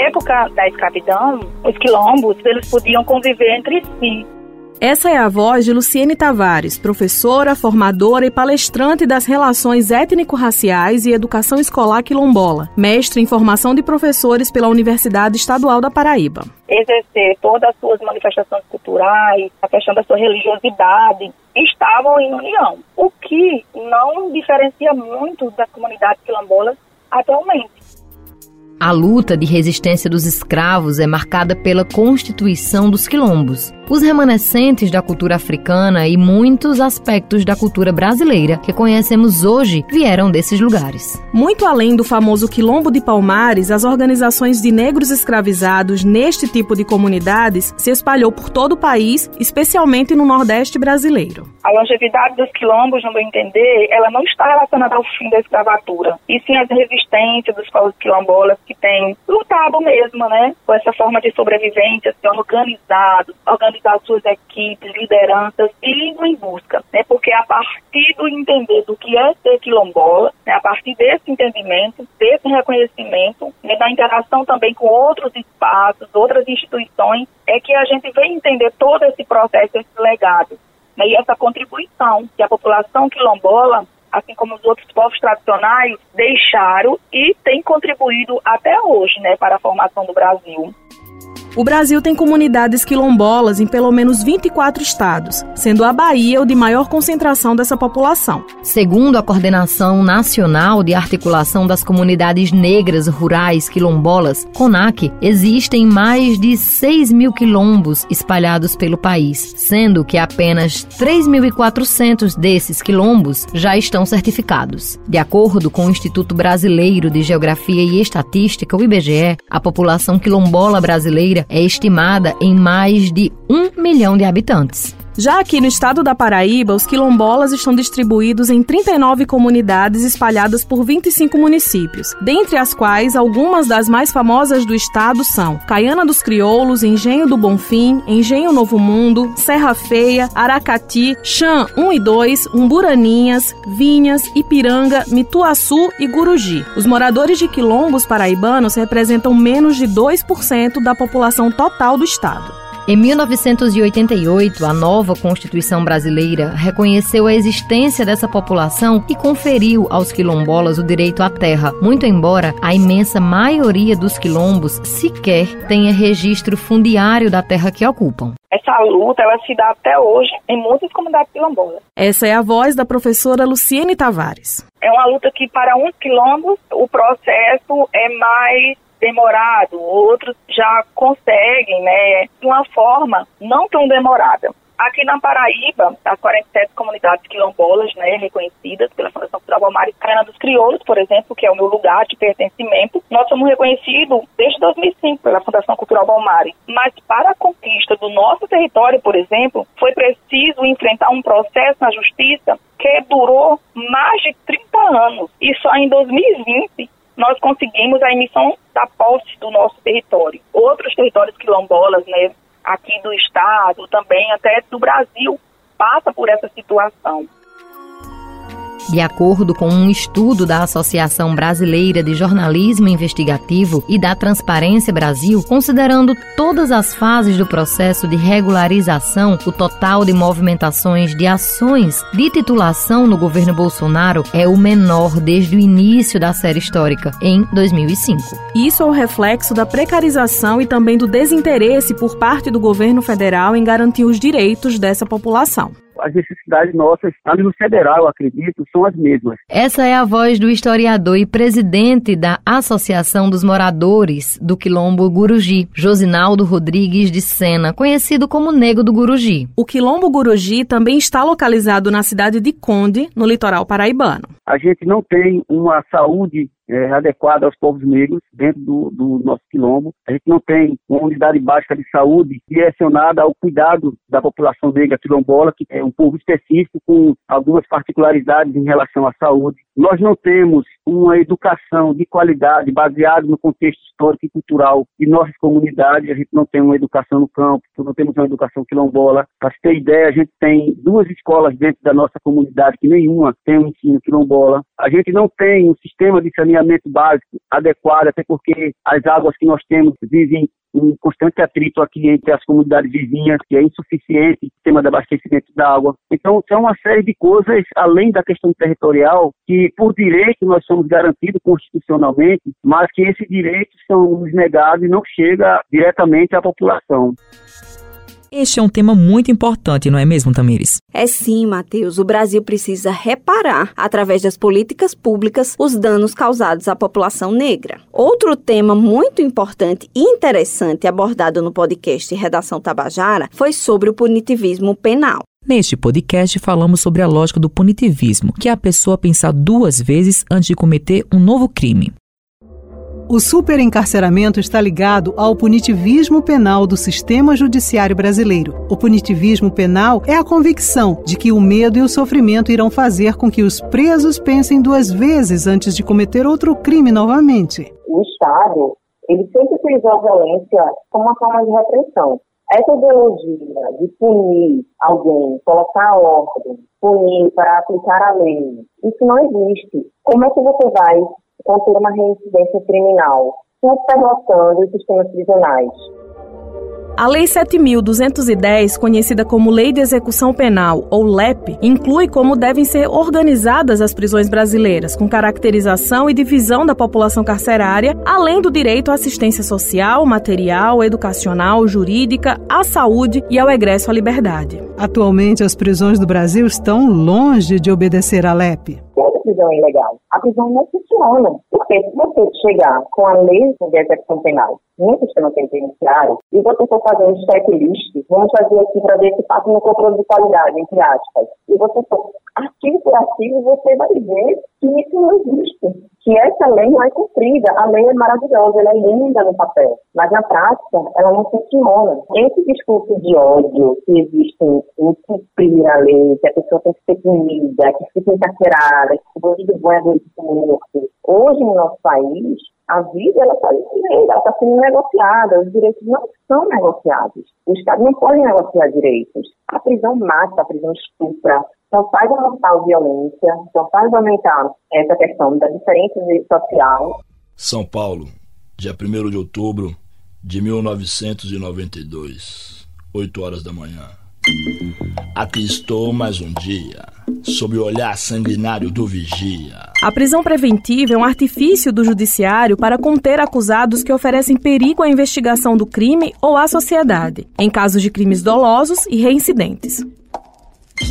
Época da escravidão, os quilombos eles podiam conviver entre si. Essa é a voz de Luciene Tavares, professora, formadora e palestrante das relações étnico-raciais e educação escolar quilombola, mestre em formação de professores pela Universidade Estadual da Paraíba. Exercer todas as suas manifestações culturais, a questão da sua religiosidade, estavam em união, o que não diferencia muito das comunidades quilombolas atualmente. A luta de resistência dos escravos é marcada pela constituição dos quilombos, os remanescentes da cultura africana e muitos aspectos da cultura brasileira que conhecemos hoje vieram desses lugares. Muito além do famoso Quilombo de Palmares, as organizações de negros escravizados neste tipo de comunidades se espalhou por todo o país, especialmente no Nordeste brasileiro. A longevidade dos quilombos, no meu entender, ela não está relacionada ao fim da escravatura, e sim às resistências dos povos quilombolas que têm lutado mesmo, né, com essa forma de sobrevivência, se organizados, organizados organizar suas equipes, lideranças e indo em busca, né? Porque a partir do entender do que é ser quilombola, né? a partir desse entendimento, desse reconhecimento, né? da interação também com outros espaços, outras instituições, é que a gente vem entender todo esse processo, esse legado, né? E essa contribuição que a população quilombola assim como os outros povos tradicionais, deixaram e têm contribuído até hoje né, para a formação do Brasil. O Brasil tem comunidades quilombolas em pelo menos 24 estados, sendo a Bahia o de maior concentração dessa população. Segundo a Coordenação Nacional de Articulação das Comunidades Negras Rurais Quilombolas, CONAC, existem mais de 6 mil quilombos espalhados pelo país, sendo que apenas 3.400 desses quilombos já estão certificados. De acordo com o Instituto Brasileiro de Geografia e Estatística, o IBGE, a população quilombola brasileira é estimada em mais de um milhão de habitantes. Já aqui no estado da Paraíba, os quilombolas estão distribuídos em 39 comunidades espalhadas por 25 municípios, dentre as quais algumas das mais famosas do estado são Caiana dos Crioulos, Engenho do Bonfim, Engenho Novo Mundo, Serra Feia, Aracati, Chã 1 e 2, Umburaninhas, Vinhas, Ipiranga, Mituaçu e Guruji. Os moradores de quilombos paraibanos representam menos de 2% da população total do estado. Em 1988, a nova Constituição brasileira reconheceu a existência dessa população e conferiu aos quilombolas o direito à terra, muito embora a imensa maioria dos quilombos sequer tenha registro fundiário da terra que ocupam. Essa luta ela se dá até hoje em muitas comunidades quilombolas. Essa é a voz da professora Luciene Tavares. É uma luta que para uns quilombos o processo é mais demorado, outros já conseguem, né, de uma forma não tão demorada. Aqui na Paraíba, as 47 comunidades quilombolas, né, reconhecidas pela Fundação Cultural Balmar Cana dos Crioulos, por exemplo, que é o meu lugar de pertencimento, nós somos reconhecidos desde 2005 pela Fundação Cultural Balmari. Mas para a conquista do nosso território, por exemplo, foi preciso enfrentar um processo na justiça que durou mais de 30 anos. E só em 2020 nós conseguimos a emissão da posse do nosso território. Outros territórios quilombolas, né, aqui do estado, também até do Brasil, passa por essa situação. De acordo com um estudo da Associação Brasileira de Jornalismo Investigativo e da Transparência Brasil, considerando todas as fases do processo de regularização, o total de movimentações de ações de titulação no governo Bolsonaro é o menor desde o início da série histórica, em 2005. Isso é o reflexo da precarização e também do desinteresse por parte do governo federal em garantir os direitos dessa população as necessidades nossas, a nível federal, eu acredito, são as mesmas. Essa é a voz do historiador e presidente da Associação dos Moradores do Quilombo Guruji, Josinaldo Rodrigues de Sena, conhecido como Nego do Guruji. O Quilombo Guruji também está localizado na cidade de Conde, no litoral paraibano. A gente não tem uma saúde é, adequada aos povos negros dentro do, do, nosso quilombo. A gente não tem uma unidade básica de saúde direcionada ao cuidado da população negra quilombola, que é um povo específico com algumas particularidades em relação à saúde. Nós não temos uma educação de qualidade baseada no contexto histórico e cultural de nossas comunidades. A gente não tem uma educação no campo, não temos uma educação quilombola. Para ter ideia, a gente tem duas escolas dentro da nossa comunidade que nenhuma tem um ensino quilombola. A gente não tem um sistema de saneamento básico adequado, até porque as águas que nós temos vivem um constante atrito aqui entre as comunidades vizinhas, que é insuficiente o sistema de abastecimento da água. Então, são uma série de coisas, além da questão territorial, que por direito nós somos garantidos constitucionalmente, mas que esses direitos são nos negados e não chega diretamente à população. Este é um tema muito importante, não é mesmo, Tamires? É sim, Matheus. O Brasil precisa reparar, através das políticas públicas, os danos causados à população negra. Outro tema muito importante e interessante abordado no podcast Redação Tabajara foi sobre o punitivismo penal. Neste podcast, falamos sobre a lógica do punitivismo, que é a pessoa pensar duas vezes antes de cometer um novo crime. O superencarceramento está ligado ao punitivismo penal do sistema judiciário brasileiro. O punitivismo penal é a convicção de que o medo e o sofrimento irão fazer com que os presos pensem duas vezes antes de cometer outro crime novamente. O Estado, ele sempre utilizou a violência como uma forma de repressão. Essa ideologia de punir alguém, colocar ordem, punir para aplicar a lei, isso não existe. Como é que você vai conter uma reincidência criminal, superlotando os sistemas prisionais. A Lei 7.210, conhecida como Lei de Execução Penal, ou LEP, inclui como devem ser organizadas as prisões brasileiras, com caracterização e divisão da população carcerária, além do direito à assistência social, material, educacional, jurídica, à saúde e ao egresso à liberdade. Atualmente, as prisões do Brasil estão longe de obedecer à LEP prisão ilegal. A prisão não funciona. Porque se você chegar com a lei de execução penal no sistema penitenciário e você for fazer um checklist, vamos fazer aqui para ver se passa no controle de qualidade, entre aspas, e você for artigo por artigo, você vai ver que isso não existe, que essa lei não é cumprida. A lei é maravilhosa, ela é linda no papel, mas na prática ela não funciona. Esse discurso de ódio que existe em cumprir a lei, que a pessoa tem que ser punida, que fica encarcerada, que o bandido bom é morto. Hoje no nosso país, a vida ela está ela está sendo negociada, os direitos não são negociados. O Estado não pode negociar direitos. A prisão mata, a prisão estupra, só faz aumentar a violência, só faz aumentar essa questão da diferença social. São Paulo, dia 1 de outubro de 1992. 8 horas da manhã. Aqui estou mais um dia, sob o olhar sanguinário do vigia. A prisão preventiva é um artifício do judiciário para conter acusados que oferecem perigo à investigação do crime ou à sociedade, em casos de crimes dolosos e reincidentes.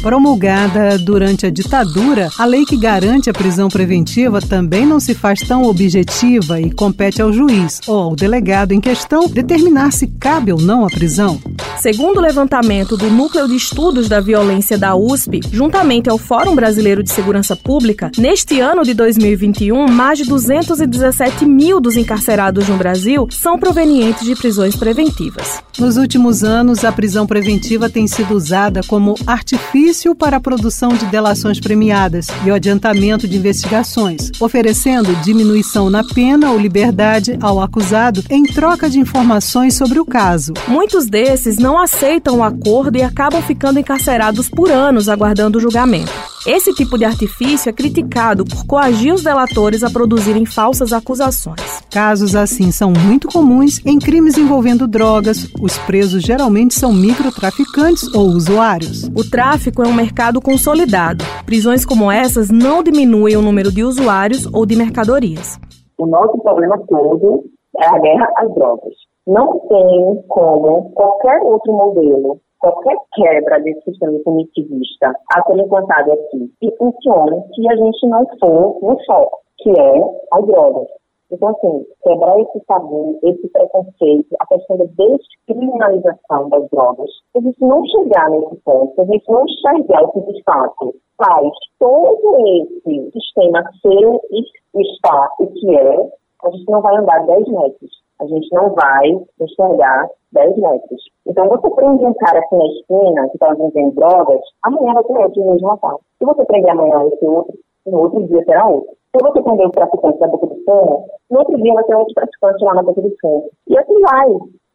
Promulgada durante a ditadura, a lei que garante a prisão preventiva também não se faz tão objetiva e compete ao juiz ou ao delegado em questão determinar se cabe ou não a prisão. Segundo o levantamento do Núcleo de Estudos da Violência da USP, juntamente ao Fórum Brasileiro de Segurança Pública, neste ano de 2021, mais de 217 mil dos encarcerados no Brasil são provenientes de prisões preventivas. Nos últimos anos, a prisão preventiva tem sido usada como artifício para a produção de delações premiadas e o adiantamento de investigações, oferecendo diminuição na pena ou liberdade ao acusado em troca de informações sobre o caso. Muitos desses não aceitam o acordo e acabam ficando encarcerados por anos aguardando o julgamento. Esse tipo de artifício é criticado por coagir os delatores a produzirem falsas acusações. Casos assim são muito comuns em crimes envolvendo drogas. Os presos geralmente são microtraficantes ou usuários. O tráfico é um mercado consolidado. Prisões como essas não diminuem o número de usuários ou de mercadorias. O nosso problema todo é a guerra às drogas. Não tem como qualquer outro modelo qualquer quebra desse sistema punitivista a ser implantado aqui e funcione se a gente não for no foco, que é as drogas. Então, assim, quebrar esse tabu, esse preconceito, a questão da descriminalização das drogas, se a gente não chegar nesse ponto, se a gente não enxergar o que de fato faz todo esse sistema ser e estar o que é, a gente não vai andar 10 metros a gente não vai enxergar 10 metros. Então, você prende um cara aqui na esquina que está vendendo drogas, amanhã vai ter outro no mesmo local. Se você prender amanhã esse outro, no outro dia será outro. Se você prender o traficante da boca do fumo, no outro dia vai ter outro traficante lá na boca do fumo. E assim vai.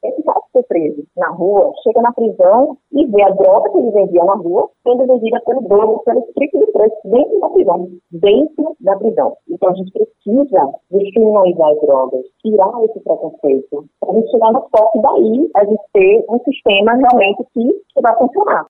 Cara que foi preso na rua, chega na prisão e vê a droga que ele vendia na rua sendo vendida pelo dono, pelo estrito de preço, dentro da prisão. Dentro da prisão. Então a gente precisa descriminalizar as drogas, tirar esse preconceito, para a gente chegar no foco daí, a gente ter um sistema realmente que, que vai funcionar.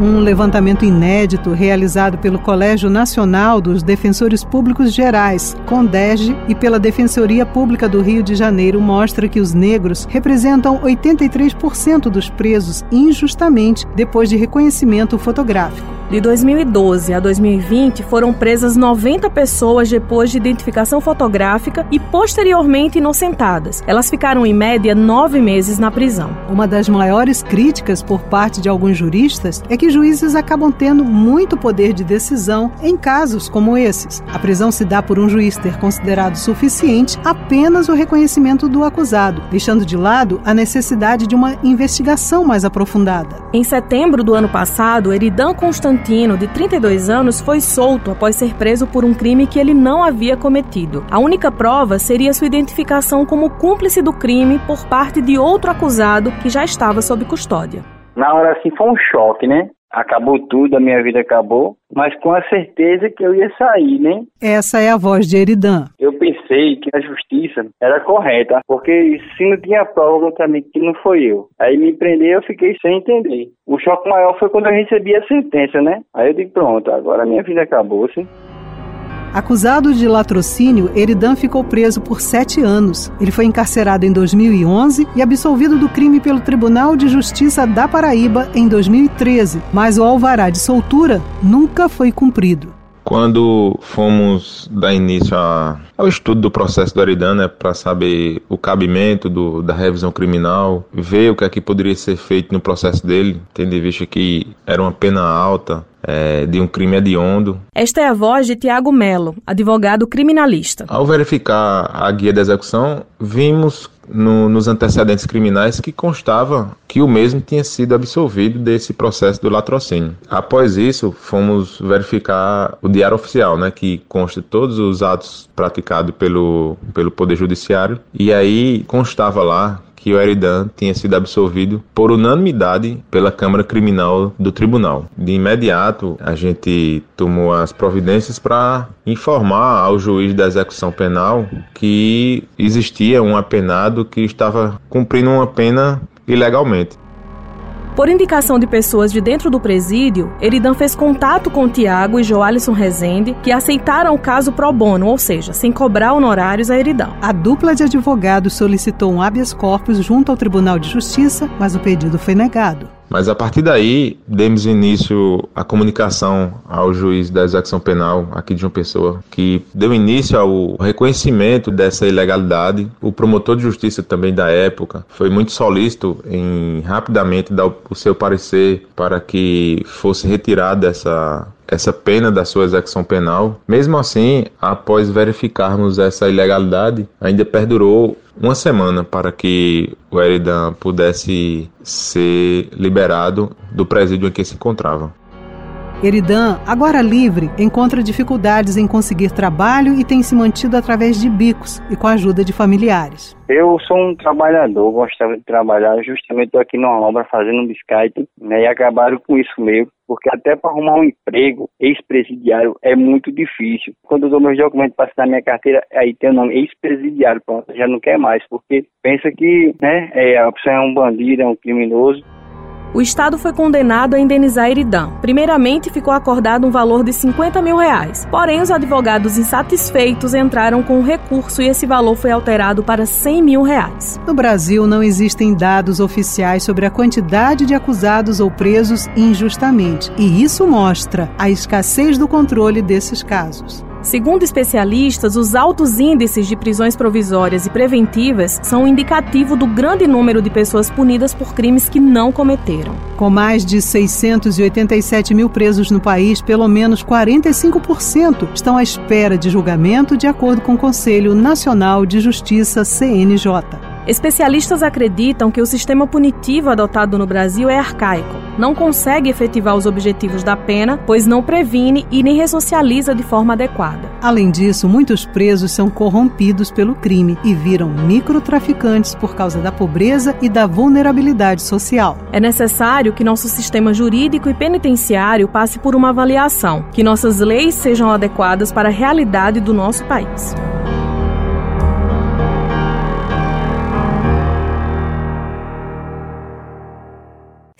Um levantamento inédito realizado pelo Colégio Nacional dos Defensores Públicos Gerais, CONDERGE, e pela Defensoria Pública do Rio de Janeiro mostra que os negros representam 83% dos presos injustamente depois de reconhecimento fotográfico. De 2012 a 2020, foram presas 90 pessoas depois de identificação fotográfica e posteriormente inocentadas. Elas ficaram, em média, nove meses na prisão. Uma das maiores críticas por parte de alguns juristas é que juízes acabam tendo muito poder de decisão em casos como esses. A prisão se dá por um juiz ter considerado suficiente apenas o reconhecimento do acusado, deixando de lado a necessidade de uma investigação mais aprofundada. Em setembro do ano passado, Eridan Constantino Constantino, de 32 anos, foi solto após ser preso por um crime que ele não havia cometido. A única prova seria sua identificação como cúmplice do crime por parte de outro acusado que já estava sob custódia. Na hora assim foi um choque, né? Acabou tudo, a minha vida acabou, mas com a certeza que eu ia sair, né? Essa é a voz de Eridan. Eu pensei que a justiça era correta, porque se não tinha prova contra mim, que não foi eu. Aí me prendeu, eu fiquei sem entender. O choque maior foi quando eu recebi a sentença, né? Aí eu digo, pronto, agora a minha vida acabou, sim. Acusado de latrocínio, Eridan ficou preso por sete anos. Ele foi encarcerado em 2011 e absolvido do crime pelo Tribunal de Justiça da Paraíba em 2013, mas o alvará de soltura nunca foi cumprido. Quando fomos dar início a, ao estudo do processo do Aridan, né, para saber o cabimento do, da revisão criminal, ver o que é poderia ser feito no processo dele, tendo em vista que era uma pena alta, é, de um crime hediondo. Esta é a voz de Tiago Melo, advogado criminalista. Ao verificar a guia da execução, vimos no, nos antecedentes criminais que constava que o mesmo tinha sido absolvido desse processo do latrocínio. Após isso, fomos verificar o diário oficial, né, que consta todos os atos praticados pelo, pelo Poder Judiciário, e aí constava lá que o Eridan tinha sido absolvido por unanimidade pela Câmara Criminal do Tribunal. De imediato, a gente tomou as providências para informar ao juiz da execução penal que existia um apenado que estava cumprindo uma pena ilegalmente. Por indicação de pessoas de dentro do presídio, Eridan fez contato com Tiago e Joalisson Rezende, que aceitaram o caso pro bono, ou seja, sem cobrar honorários a Eridan. A dupla de advogados solicitou um habeas corpus junto ao Tribunal de Justiça, mas o pedido foi negado. Mas a partir daí, demos início à comunicação ao juiz da execução penal aqui de João Pessoa, que deu início ao reconhecimento dessa ilegalidade. O promotor de justiça também da época foi muito solícito em rapidamente dar o seu parecer para que fosse retirada essa essa pena da sua execução penal. Mesmo assim, após verificarmos essa ilegalidade, ainda perdurou uma semana para que o Eridan pudesse ser liberado do presídio em que se encontrava. Eridan, agora livre, encontra dificuldades em conseguir trabalho e tem se mantido através de bicos e com a ajuda de familiares. Eu sou um trabalhador, gostava de trabalhar, justamente estou aqui numa obra fazendo um biscate, né, e acabaram com isso mesmo, porque até para arrumar um emprego ex-presidiário é muito difícil. Quando eu dou meus documentos para assinar minha carteira, aí tem o nome ex-presidiário, pronto, já não quer mais, porque pensa que né, é, a pessoa é um bandido, é um criminoso, o Estado foi condenado a indenizar Eridan. Primeiramente, ficou acordado um valor de 50 mil reais. Porém, os advogados insatisfeitos entraram com um recurso e esse valor foi alterado para 100 mil reais. No Brasil, não existem dados oficiais sobre a quantidade de acusados ou presos injustamente. E isso mostra a escassez do controle desses casos. Segundo especialistas, os altos índices de prisões provisórias e preventivas são um indicativo do grande número de pessoas punidas por crimes que não cometeram. Com mais de 687 mil presos no país, pelo menos 45% estão à espera de julgamento, de acordo com o Conselho Nacional de Justiça, CNJ. Especialistas acreditam que o sistema punitivo adotado no Brasil é arcaico. Não consegue efetivar os objetivos da pena, pois não previne e nem ressocializa de forma adequada. Além disso, muitos presos são corrompidos pelo crime e viram microtraficantes por causa da pobreza e da vulnerabilidade social. É necessário que nosso sistema jurídico e penitenciário passe por uma avaliação, que nossas leis sejam adequadas para a realidade do nosso país.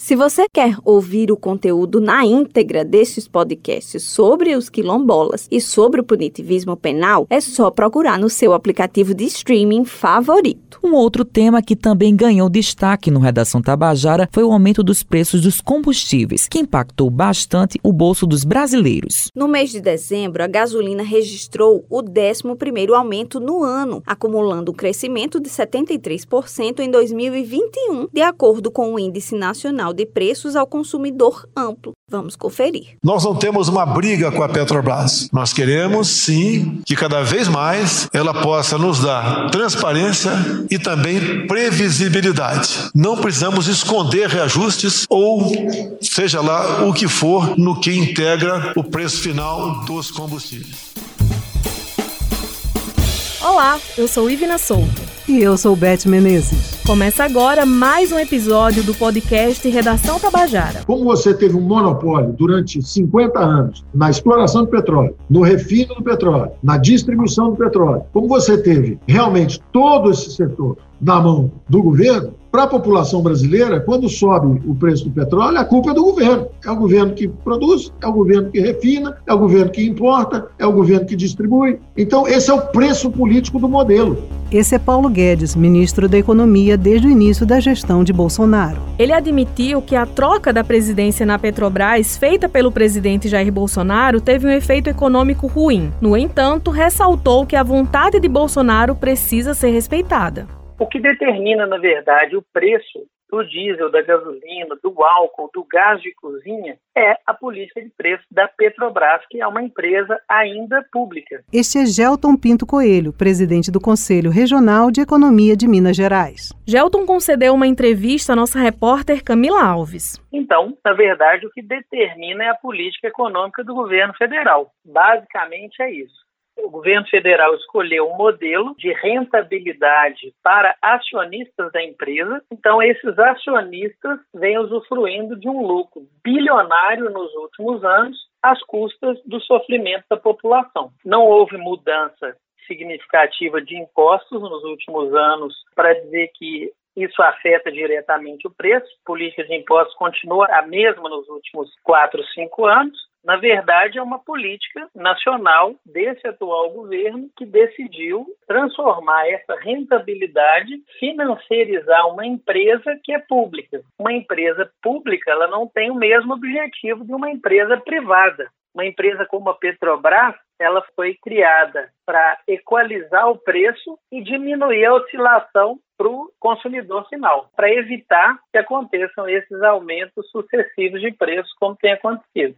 Se você quer ouvir o conteúdo na íntegra destes podcasts sobre os quilombolas e sobre o punitivismo penal, é só procurar no seu aplicativo de streaming favorito. Um outro tema que também ganhou destaque no Redação Tabajara foi o aumento dos preços dos combustíveis, que impactou bastante o bolso dos brasileiros. No mês de dezembro, a gasolina registrou o 11º aumento no ano, acumulando um crescimento de 73% em 2021, de acordo com o Índice Nacional de preços ao consumidor amplo. Vamos conferir. Nós não temos uma briga com a Petrobras. Nós queremos, sim, que cada vez mais ela possa nos dar transparência e também previsibilidade. Não precisamos esconder reajustes ou seja lá o que for no que integra o preço final dos combustíveis. Olá, eu sou Ivina Souto. E eu sou Beth Menezes. Começa agora mais um episódio do podcast Redação Tabajara. Como você teve um monopólio durante 50 anos na exploração do petróleo, no refino do petróleo, na distribuição do petróleo, como você teve realmente todo esse setor na mão do governo, para a população brasileira, quando sobe o preço do petróleo, a culpa é do governo. É o governo que produz, é o governo que refina, é o governo que importa, é o governo que distribui. Então, esse é o preço político do modelo. Esse é Paulo Guedes, ministro da Economia desde o início da gestão de Bolsonaro. Ele admitiu que a troca da presidência na Petrobras, feita pelo presidente Jair Bolsonaro, teve um efeito econômico ruim. No entanto, ressaltou que a vontade de Bolsonaro precisa ser respeitada. O que determina, na verdade, o preço do diesel, da gasolina, do álcool, do gás de cozinha, é a política de preço da Petrobras, que é uma empresa ainda pública. Este é Gelton Pinto Coelho, presidente do Conselho Regional de Economia de Minas Gerais. Gelton concedeu uma entrevista à nossa repórter Camila Alves. Então, na verdade, o que determina é a política econômica do governo federal. Basicamente é isso. O governo federal escolheu um modelo de rentabilidade para acionistas da empresa. Então, esses acionistas vêm usufruindo de um lucro bilionário nos últimos anos às custas do sofrimento da população. Não houve mudança significativa de impostos nos últimos anos para dizer que isso afeta diretamente o preço. A política de impostos continua a mesma nos últimos quatro, cinco anos. Na verdade, é uma política nacional desse atual governo que decidiu transformar essa rentabilidade, financiarizar uma empresa que é pública. Uma empresa pública, ela não tem o mesmo objetivo de uma empresa privada. Uma empresa como a Petrobras, ela foi criada para equalizar o preço e diminuir a oscilação para o consumidor final, para evitar que aconteçam esses aumentos sucessivos de preço, como tem acontecido.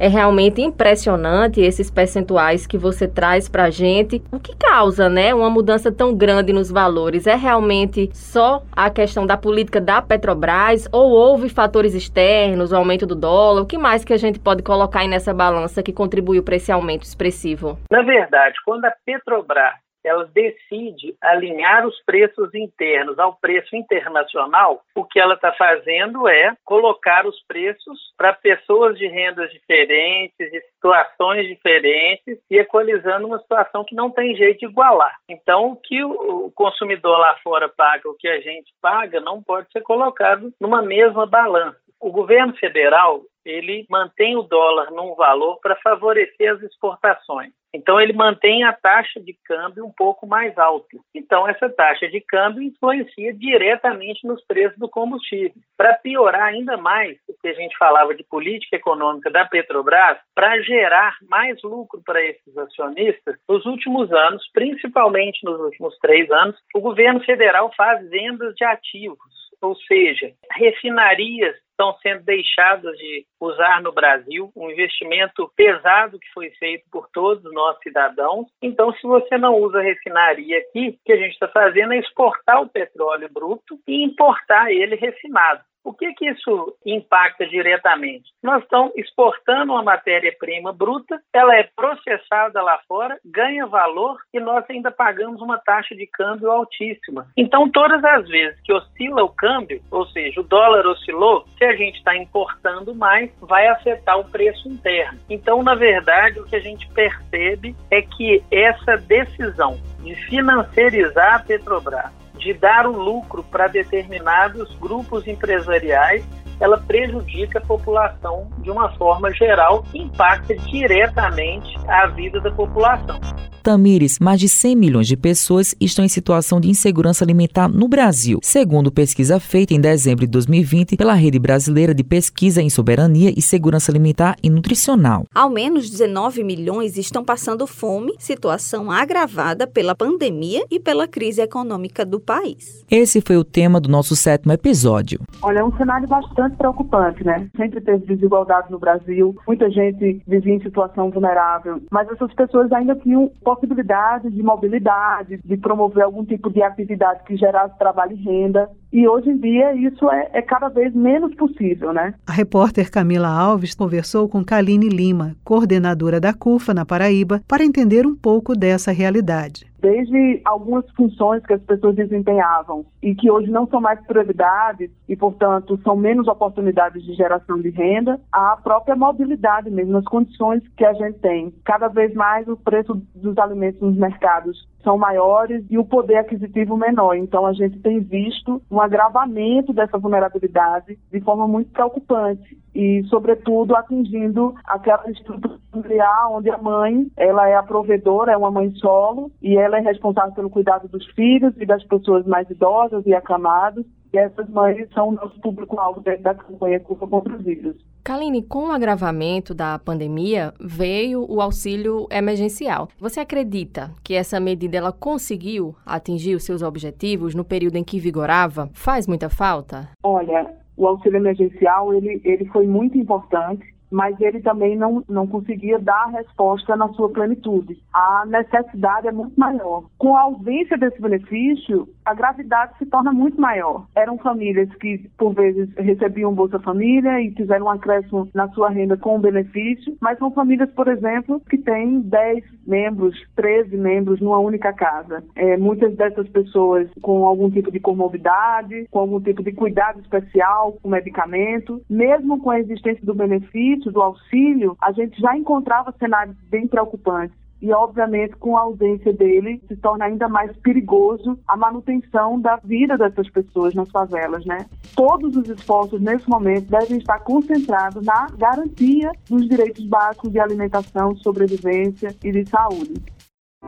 É realmente impressionante esses percentuais que você traz para a gente. O que causa, né, uma mudança tão grande nos valores? É realmente só a questão da política da Petrobras ou houve fatores externos, o aumento do dólar? O que mais que a gente pode colocar aí nessa balança que contribuiu para esse aumento expressivo? Na verdade, quando a Petrobras ela decide alinhar os preços internos ao preço internacional, o que ela está fazendo é colocar os preços para pessoas de rendas diferentes, de situações diferentes e equalizando uma situação que não tem jeito de igualar. Então, o que o consumidor lá fora paga, o que a gente paga, não pode ser colocado numa mesma balança. O governo federal ele mantém o dólar num valor para favorecer as exportações. Então, ele mantém a taxa de câmbio um pouco mais alta. Então, essa taxa de câmbio influencia diretamente nos preços do combustível. Para piorar ainda mais o que a gente falava de política econômica da Petrobras, para gerar mais lucro para esses acionistas, nos últimos anos, principalmente nos últimos três anos, o governo federal faz vendas de ativos ou seja, refinarias estão sendo deixadas de usar no Brasil, um investimento pesado que foi feito por todos nós cidadãos. Então, se você não usa refinaria aqui, o que a gente está fazendo é exportar o petróleo bruto e importar ele refinado. O que, que isso impacta diretamente? Nós estamos exportando uma matéria-prima bruta, ela é processada lá fora, ganha valor e nós ainda pagamos uma taxa de câmbio altíssima. Então, todas as vezes que oscila o câmbio, ou seja, o dólar oscilou, se a gente está importando mais, vai afetar o preço interno. Então, na verdade, o que a gente percebe é que essa decisão de financiarizar a Petrobras de dar o lucro para determinados grupos empresariais, ela prejudica a população de uma forma geral, impacta diretamente a vida da população. Tamires, mais de 100 milhões de pessoas estão em situação de insegurança alimentar no Brasil, segundo pesquisa feita em dezembro de 2020 pela Rede Brasileira de Pesquisa em Soberania e Segurança Alimentar e Nutricional. Ao menos 19 milhões estão passando fome, situação agravada pela pandemia e pela crise econômica do país. Esse foi o tema do nosso sétimo episódio. Olha, é um cenário bastante preocupante, né? Sempre teve desigualdade no Brasil, muita gente vivia em situação vulnerável, mas essas pessoas ainda tinham possibilidade de mobilidade, de promover algum tipo de atividade que gerasse trabalho e renda. E hoje em dia isso é, é cada vez menos possível, né? A repórter Camila Alves conversou com Kaline Lima, coordenadora da CUFA na Paraíba, para entender um pouco dessa realidade desde algumas funções que as pessoas desempenhavam e que hoje não são mais prioridades e, portanto, são menos oportunidades de geração de renda, a própria mobilidade mesmo, as condições que a gente tem. Cada vez mais o preço dos alimentos nos mercados são maiores e o poder aquisitivo menor. Então, a gente tem visto um agravamento dessa vulnerabilidade de forma muito preocupante e, sobretudo, atingindo aquela estrutura familiar onde a mãe ela é a provedora, é uma mãe solo e ela é responsável pelo cuidado dos filhos e das pessoas mais idosas e acamadas. E essas mães são o nosso público-alvo da campanha Culpa contra os Vírus. Kaline, com o agravamento da pandemia, veio o auxílio emergencial. Você acredita que essa medida ela conseguiu atingir os seus objetivos no período em que vigorava? Faz muita falta? Olha, o auxílio emergencial ele, ele foi muito importante mas ele também não, não conseguia dar a resposta na sua plenitude. A necessidade é muito maior. Com a ausência desse benefício, a gravidade se torna muito maior. Eram famílias que, por vezes, recebiam Bolsa Família e fizeram um acréscimo na sua renda com o benefício, mas são famílias, por exemplo, que têm 10 membros, 13 membros numa única casa. É, muitas dessas pessoas com algum tipo de comorbidade, com algum tipo de cuidado especial, com medicamento. Mesmo com a existência do benefício, do auxílio, a gente já encontrava cenários bem preocupantes e, obviamente, com a ausência dele, se torna ainda mais perigoso a manutenção da vida dessas pessoas nas favelas, né? Todos os esforços, nesse momento, devem estar concentrados na garantia dos direitos básicos de alimentação, sobrevivência e de saúde.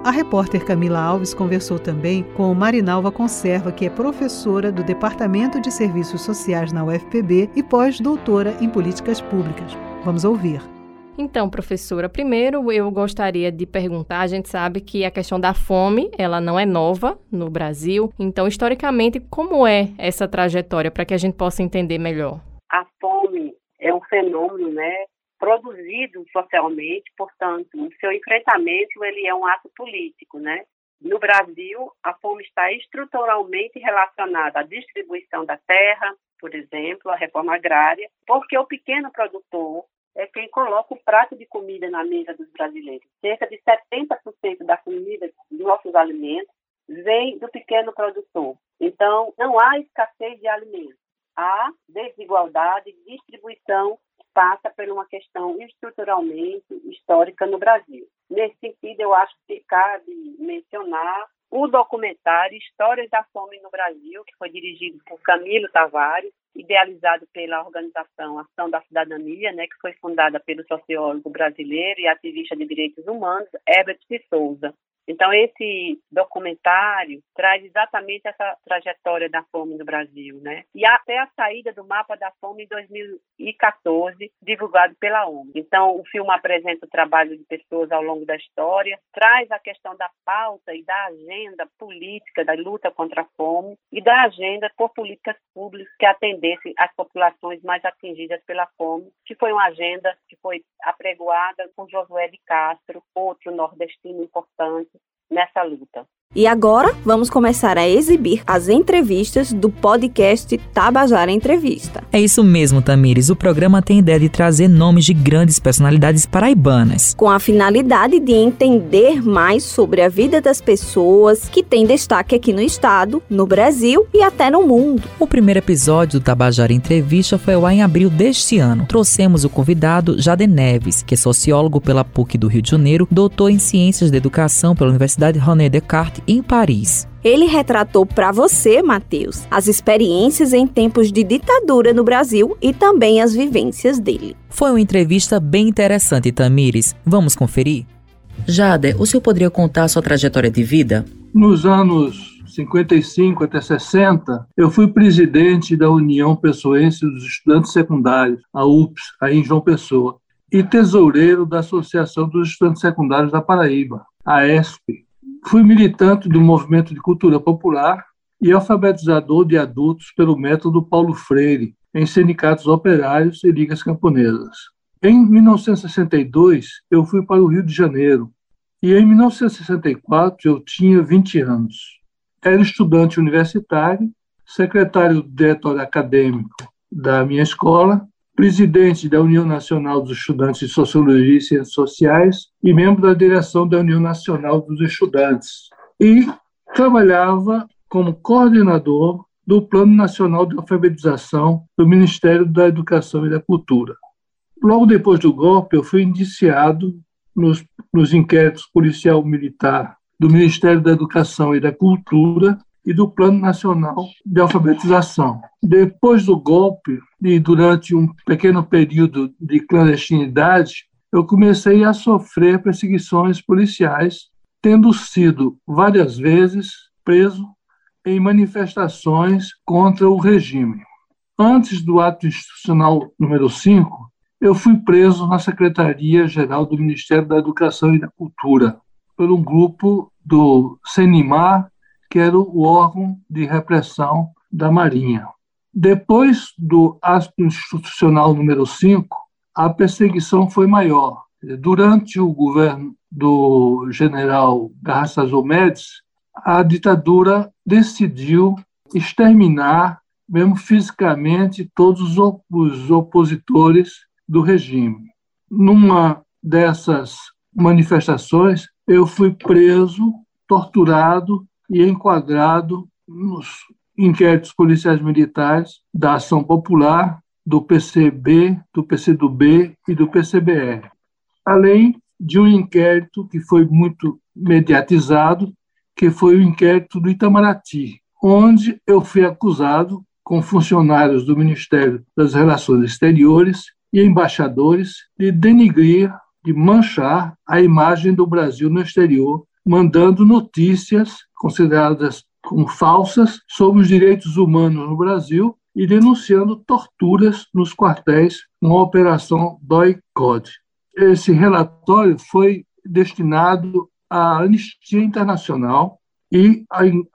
A repórter Camila Alves conversou também com Marinalva Conserva, que é professora do Departamento de Serviços Sociais na UFPB e pós-doutora em Políticas Públicas. Vamos ouvir. Então, professora, primeiro eu gostaria de perguntar, a gente sabe que a questão da fome, ela não é nova no Brasil. Então, historicamente, como é essa trajetória para que a gente possa entender melhor? A fome é um fenômeno, né, produzido socialmente, portanto, o seu enfrentamento ele é um ato político, né? No Brasil, a fome está estruturalmente relacionada à distribuição da terra, por exemplo, à reforma agrária, porque o pequeno produtor é quem coloca o prato de comida na mesa dos brasileiros. Cerca de 70% da comida dos nossos alimentos vem do pequeno produtor. Então, não há escassez de alimentos. Há desigualdade de distribuição passa por uma questão estruturalmente histórica no Brasil. Nesse sentido, eu acho que cabe mencionar o documentário Histórias da Fome no Brasil, que foi dirigido por Camilo Tavares, idealizado pela organização Ação da Cidadania, né, que foi fundada pelo sociólogo brasileiro e ativista de direitos humanos Herbert de Souza. Então, esse documentário traz exatamente essa trajetória da fome no Brasil, né? E até a saída do mapa da fome em 2014, divulgado pela ONU. Então, o filme apresenta o trabalho de pessoas ao longo da história, traz a questão da pauta e da agenda política da luta contra a fome e da agenda por políticas públicas que atendessem as populações mais atingidas pela fome, que foi uma agenda que foi apregoada por Josué de Castro, outro nordestino importante nessa luta. E agora vamos começar a exibir as entrevistas do podcast Tabajara Entrevista. É isso mesmo, Tamires. O programa tem ideia de trazer nomes de grandes personalidades paraibanas. Com a finalidade de entender mais sobre a vida das pessoas que têm destaque aqui no estado, no Brasil e até no mundo. O primeiro episódio do Tabajara Entrevista foi lá em abril deste ano. Trouxemos o convidado Jade Neves, que é sociólogo pela PUC do Rio de Janeiro, doutor em Ciências da Educação pela Universidade René Descartes em Paris. Ele retratou para você, Matheus, as experiências em tempos de ditadura no Brasil e também as vivências dele. Foi uma entrevista bem interessante, Tamires. Vamos conferir? Jade, o senhor poderia contar a sua trajetória de vida? Nos anos 55 até 60, eu fui presidente da União Pessoense dos Estudantes Secundários, a UPS, aí em João Pessoa, e tesoureiro da Associação dos Estudantes Secundários da Paraíba, a ESP, Fui militante do movimento de cultura popular e alfabetizador de adultos pelo método Paulo Freire, em sindicatos operários e ligas camponesas. Em 1962, eu fui para o Rio de Janeiro e em 1964 eu tinha 20 anos. Era estudante universitário, secretário do diretório acadêmico da minha escola presidente da União Nacional dos Estudantes de Sociologia e Ciências Sociais e membro da direção da União Nacional dos Estudantes. E trabalhava como coordenador do Plano Nacional de Alfabetização do Ministério da Educação e da Cultura. Logo depois do golpe, eu fui indiciado nos, nos inquéritos policial-militar do Ministério da Educação e da Cultura e do Plano Nacional de Alfabetização. Depois do golpe e durante um pequeno período de clandestinidade, eu comecei a sofrer perseguições policiais, tendo sido várias vezes preso em manifestações contra o regime. Antes do ato institucional número 5, eu fui preso na Secretaria-Geral do Ministério da Educação e da Cultura por um grupo do CENIMAR que era o órgão de repressão da Marinha. Depois do ato institucional número 5, a perseguição foi maior. Durante o governo do general Garrastazu Médici, a ditadura decidiu exterminar, mesmo fisicamente, todos os opositores do regime. Numa dessas manifestações, eu fui preso, torturado e enquadrado nos inquéritos policiais militares da Ação Popular, do PCB, do PCdoB e do PCBR. Além de um inquérito que foi muito mediatizado, que foi o inquérito do Itamaraty, onde eu fui acusado com funcionários do Ministério das Relações Exteriores e embaixadores de denigrir, de manchar a imagem do Brasil no exterior, mandando notícias consideradas como falsas sobre os direitos humanos no Brasil e denunciando torturas nos quartéis com a Operação Doi-Code. Esse relatório foi destinado à Anistia Internacional e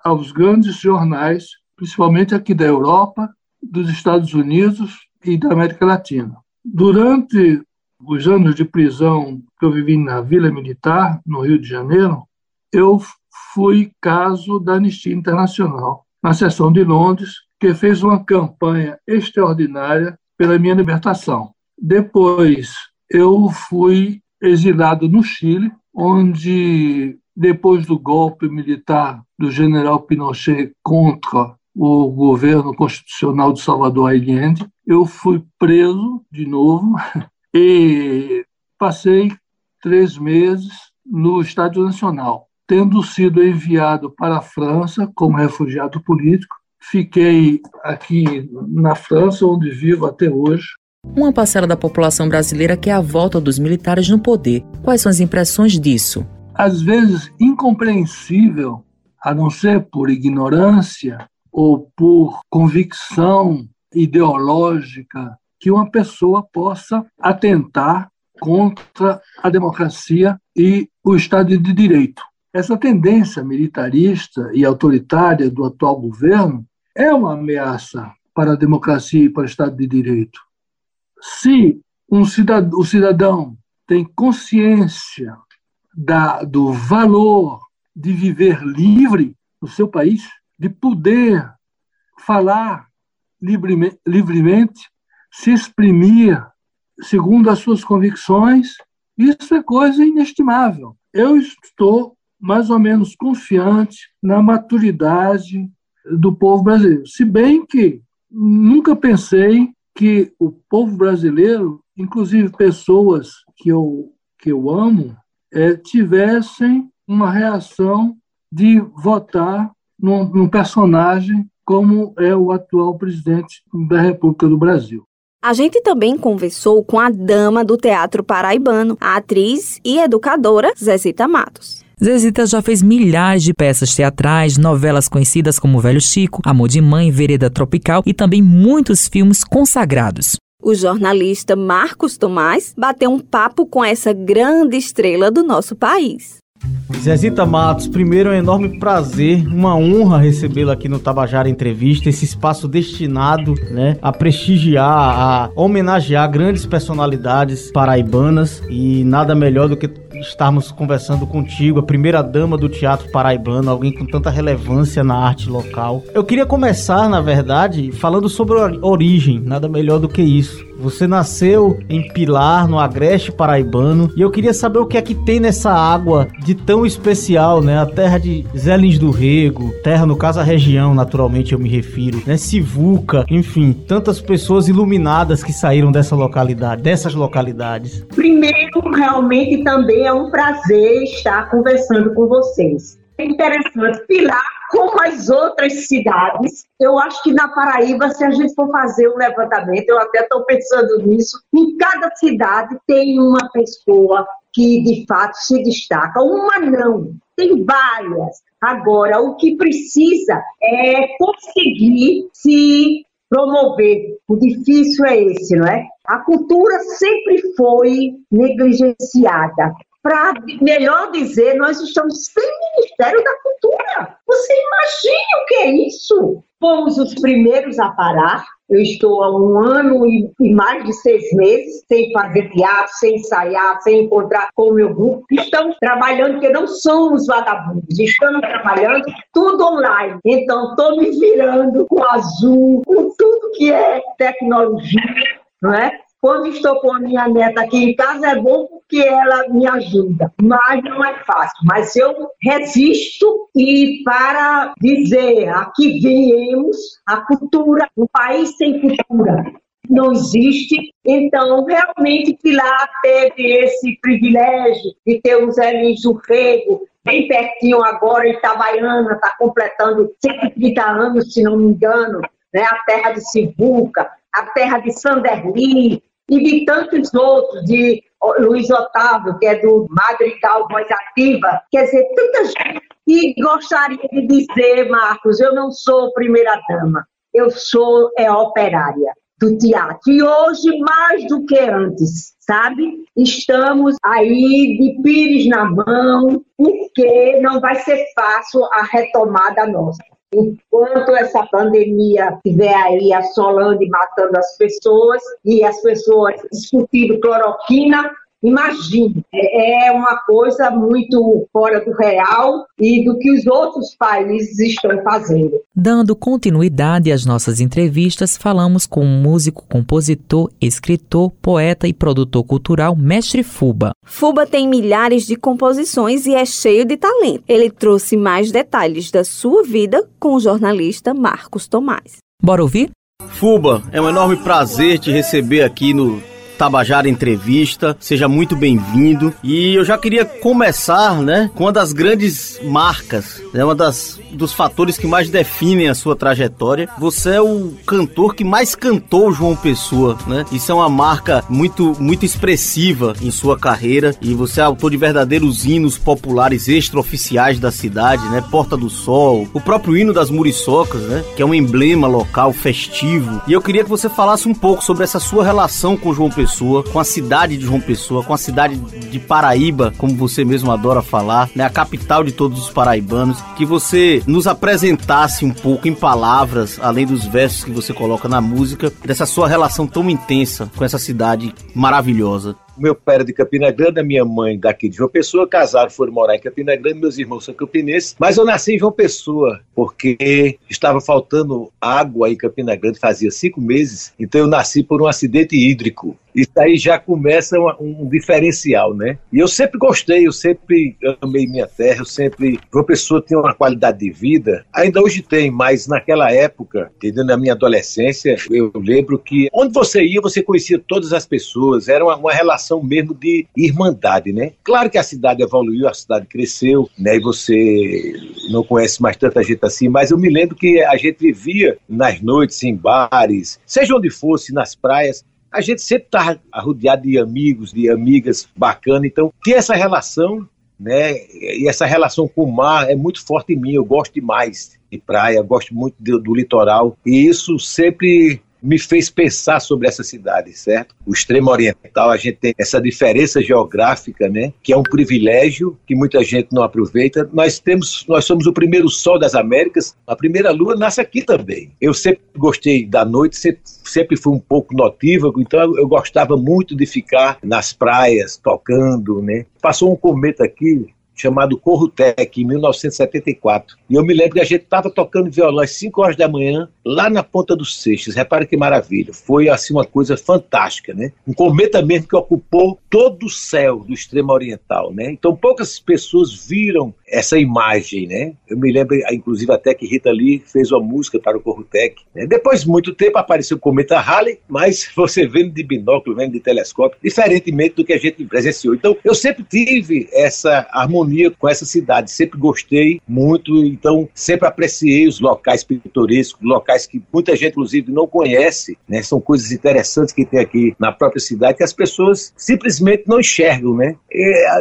aos grandes jornais, principalmente aqui da Europa, dos Estados Unidos e da América Latina. Durante os anos de prisão que eu vivi na Vila Militar, no Rio de Janeiro, eu fui caso da Anistia Internacional, na seção de Londres, que fez uma campanha extraordinária pela minha libertação. Depois, eu fui exilado no Chile, onde, depois do golpe militar do general Pinochet contra o governo constitucional de Salvador Allende, eu fui preso de novo e passei três meses no Estádio Nacional, tendo sido enviado para a França como refugiado político. Fiquei aqui na França, onde vivo até hoje. Uma parcela da população brasileira quer a volta dos militares no poder. Quais são as impressões disso? Às vezes incompreensível, a não ser por ignorância ou por convicção ideológica, que uma pessoa possa atentar contra a democracia e o Estado de Direito. Essa tendência militarista e autoritária do atual governo é uma ameaça para a democracia e para o Estado de Direito. Se um cidadão, o cidadão tem consciência da, do valor de viver livre no seu país, de poder falar livremente, livremente se exprimir segundo as suas convicções, isso é coisa inestimável. Eu estou mais ou menos confiante na maturidade do povo brasileiro. Se bem que nunca pensei que o povo brasileiro, inclusive pessoas que eu, que eu amo, é, tivessem uma reação de votar num, num personagem como é o atual presidente da República do Brasil. A gente também conversou com a dama do teatro paraibano, a atriz e educadora Zezita Matos. Zezita já fez milhares de peças teatrais, novelas conhecidas como Velho Chico, Amor de Mãe, Vereda Tropical e também muitos filmes consagrados. O jornalista Marcos Tomás bateu um papo com essa grande estrela do nosso país. Zezita Matos, primeiro é um enorme prazer, uma honra recebê-la aqui no Tabajara Entrevista, esse espaço destinado né, a prestigiar, a homenagear grandes personalidades paraibanas e nada melhor do que estarmos conversando contigo, a primeira dama do teatro paraibano, alguém com tanta relevância na arte local. Eu queria começar, na verdade, falando sobre origem, nada melhor do que isso. Você nasceu em Pilar, no Agreste Paraibano, e eu queria saber o que é que tem nessa água de tão especial, né? A terra de Zélins do Rego, terra, no caso, a região, naturalmente eu me refiro, né? Sivuca, enfim, tantas pessoas iluminadas que saíram dessa localidade, dessas localidades. Primeiro, realmente também é um prazer estar conversando com vocês. É interessante, Pilar, como as outras cidades, eu acho que na Paraíba, se a gente for fazer um levantamento, eu até estou pensando nisso, em cada cidade tem uma pessoa que de fato se destaca. Uma não, tem várias. Agora, o que precisa é conseguir se promover. O difícil é esse, não é? A cultura sempre foi negligenciada para melhor dizer, nós estamos sem Ministério da Cultura. Você imagina o que é isso? Fomos os primeiros a parar. Eu estou há um ano e, mais de seis meses sem fazer teatro, sem ensaiar, sem encontrar com o meu grupo. Estamos trabalhando, porque não somos vagabundos, estamos trabalhando tudo online. Então, estou me virando com azul, com tudo que é tecnologia, não é? Quando estou com a minha neta aqui em casa, é bom porque ela me ajuda, mas não é fácil. Mas eu resisto e para dizer aqui viemos a cultura, um país sem cultura não existe. Então, realmente, Pilar teve esse privilégio de ter o Zé do Rego, bem pertinho agora, Itabaiana, está completando 130 anos, se não me engano, né? a terra de Sivuca, a terra de Sanderli, e de tantos outros, de Luiz Otávio, que é do Madrigal Voz Ativa, quer dizer, tanta gente. E gostaria de dizer, Marcos, eu não sou primeira-dama, eu sou é, operária do teatro. E hoje, mais do que antes, sabe? Estamos aí de pires na mão, porque não vai ser fácil a retomada nossa. Enquanto essa pandemia estiver aí assolando e matando as pessoas, e as pessoas discutindo cloroquina, Imagine, é, é uma coisa muito fora do real e do que os outros países estão fazendo. Dando continuidade às nossas entrevistas, falamos com o músico, compositor, escritor, poeta e produtor cultural Mestre Fuba. Fuba tem milhares de composições e é cheio de talento. Ele trouxe mais detalhes da sua vida com o jornalista Marcos Tomás. Bora ouvir? Fuba, é um enorme prazer te receber aqui no Tabajara Entrevista. Seja muito bem-vindo. E eu já queria começar, né, com uma das grandes marcas, né, uma das dos fatores que mais definem a sua trajetória. Você é o cantor que mais cantou João Pessoa, né? Isso é uma marca muito muito expressiva em sua carreira e você é autor de verdadeiros hinos populares extraoficiais da cidade, né? Porta do Sol, o próprio hino das Muriçocas, né? Que é um emblema local festivo. E eu queria que você falasse um pouco sobre essa sua relação com João Pessoa Pessoa, com a cidade de João Pessoa, com a cidade de Paraíba, como você mesmo adora falar, né, a capital de todos os paraibanos, que você nos apresentasse um pouco em palavras, além dos versos que você coloca na música, dessa sua relação tão intensa com essa cidade maravilhosa meu pai era de Campina Grande, a minha mãe daqui de João Pessoa, casaram, foram morar em Campina Grande, meus irmãos são campinenses, mas eu nasci em João Pessoa, porque estava faltando água em Campina Grande fazia cinco meses, então eu nasci por um acidente hídrico. Isso aí já começa um, um diferencial, né? E eu sempre gostei, eu sempre amei minha terra, eu sempre. João Pessoa tinha uma qualidade de vida, ainda hoje tem, mas naquela época, entendeu? Na minha adolescência, eu lembro que onde você ia, você conhecia todas as pessoas, era uma, uma relação relação mesmo de irmandade, né? Claro que a cidade evoluiu, a cidade cresceu, né? E você não conhece mais tanta gente assim, mas eu me lembro que a gente vivia nas noites, em bares, seja onde fosse, nas praias, a gente sempre estava rodeado de amigos, de amigas bacanas, então tinha essa relação, né? E essa relação com o mar é muito forte em mim, eu gosto demais de praia, gosto muito do, do litoral, e isso sempre me fez pensar sobre essa cidade, certo? O extremo oriental, a gente tem essa diferença geográfica, né? Que é um privilégio que muita gente não aproveita. Nós temos, nós somos o primeiro sol das Américas, a primeira lua nasce aqui também. Eu sempre gostei da noite, sempre, sempre fui um pouco notívago, então eu gostava muito de ficar nas praias tocando, né? Passou um cometa aqui, chamado Corrutec, em 1974. E eu me lembro que a gente estava tocando violão às 5 horas da manhã, lá na Ponta dos Seixas. Repare que maravilha. Foi, assim, uma coisa fantástica, né? Um cometa mesmo que ocupou todo o céu do extremo oriental, né? Então, poucas pessoas viram essa imagem, né? Eu me lembro, inclusive, até que Rita Lee fez uma música para o Corrutec. Né? Depois de muito tempo apareceu o cometa Halley, mas você vendo de binóculo, vendo de telescópio, diferentemente do que a gente presenciou. Então, eu sempre tive essa harmonia com essa cidade, sempre gostei muito, então sempre apreciei os locais pitorescos, locais que muita gente, inclusive, não conhece, né? São coisas interessantes que tem aqui na própria cidade que as pessoas simplesmente não enxergam, né?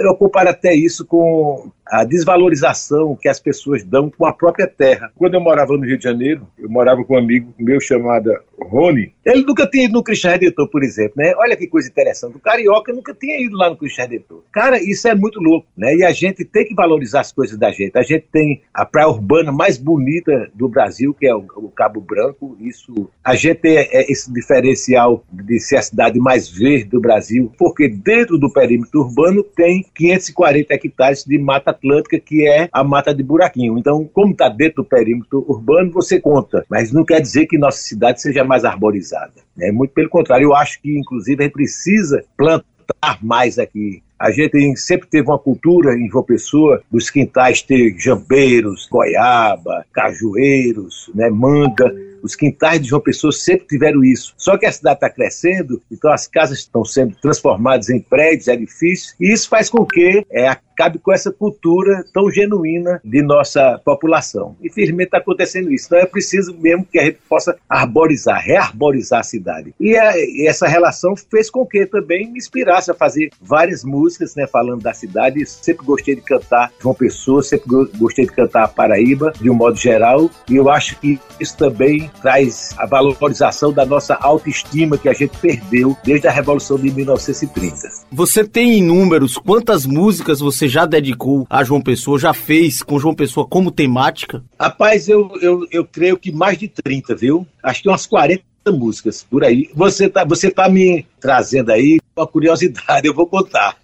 Eu comparo até isso com a desvalorização que as pessoas dão com a própria terra. Quando eu morava no Rio de Janeiro, eu morava com um amigo meu chamado Rony, Ele nunca tinha ido no Cristo Redentor, por exemplo, né? Olha que coisa interessante. O carioca nunca tinha ido lá no Cristo Redentor. Cara, isso é muito louco, né? E a gente tem que valorizar as coisas da gente. A gente tem a praia urbana mais bonita do Brasil, que é o, o Cabo Branco. Isso, a gente tem é, esse diferencial de ser a cidade mais verde do Brasil, porque dentro do perímetro urbano tem 540 hectares de mata atlântica, que é a mata de buraquinho. Então, como está dentro do perímetro urbano, você conta. Mas não quer dizer que nossa cidade seja mais arborizada. É muito pelo contrário. Eu acho que, inclusive, a gente precisa plantar mais aqui. A gente sempre teve uma cultura em João Pessoa dos quintais ter jambeiros, goiaba, cajueiros, né, manga. Os quintais de João Pessoa sempre tiveram isso. Só que a cidade está crescendo, então as casas estão sendo transformadas em prédios, edifícios, e isso faz com que é, acabe com essa cultura tão genuína de nossa população. Infelizmente está acontecendo isso. Então é preciso mesmo que a gente possa arborizar, rearborizar a cidade. E, a, e essa relação fez com que também me inspirasse a fazer várias músicas, né, falando da cidade. Sempre gostei de cantar João Pessoa, sempre gostei de cantar a Paraíba, de um modo geral, e eu acho que isso também traz a valorização da nossa autoestima que a gente perdeu desde a Revolução de 1930. Você tem em números quantas músicas você já dedicou a João Pessoa, já fez com João Pessoa como temática? Rapaz, eu, eu, eu creio que mais de 30, viu? Acho que umas 40 músicas por aí. Você tá, você tá me trazendo aí uma curiosidade, eu vou contar.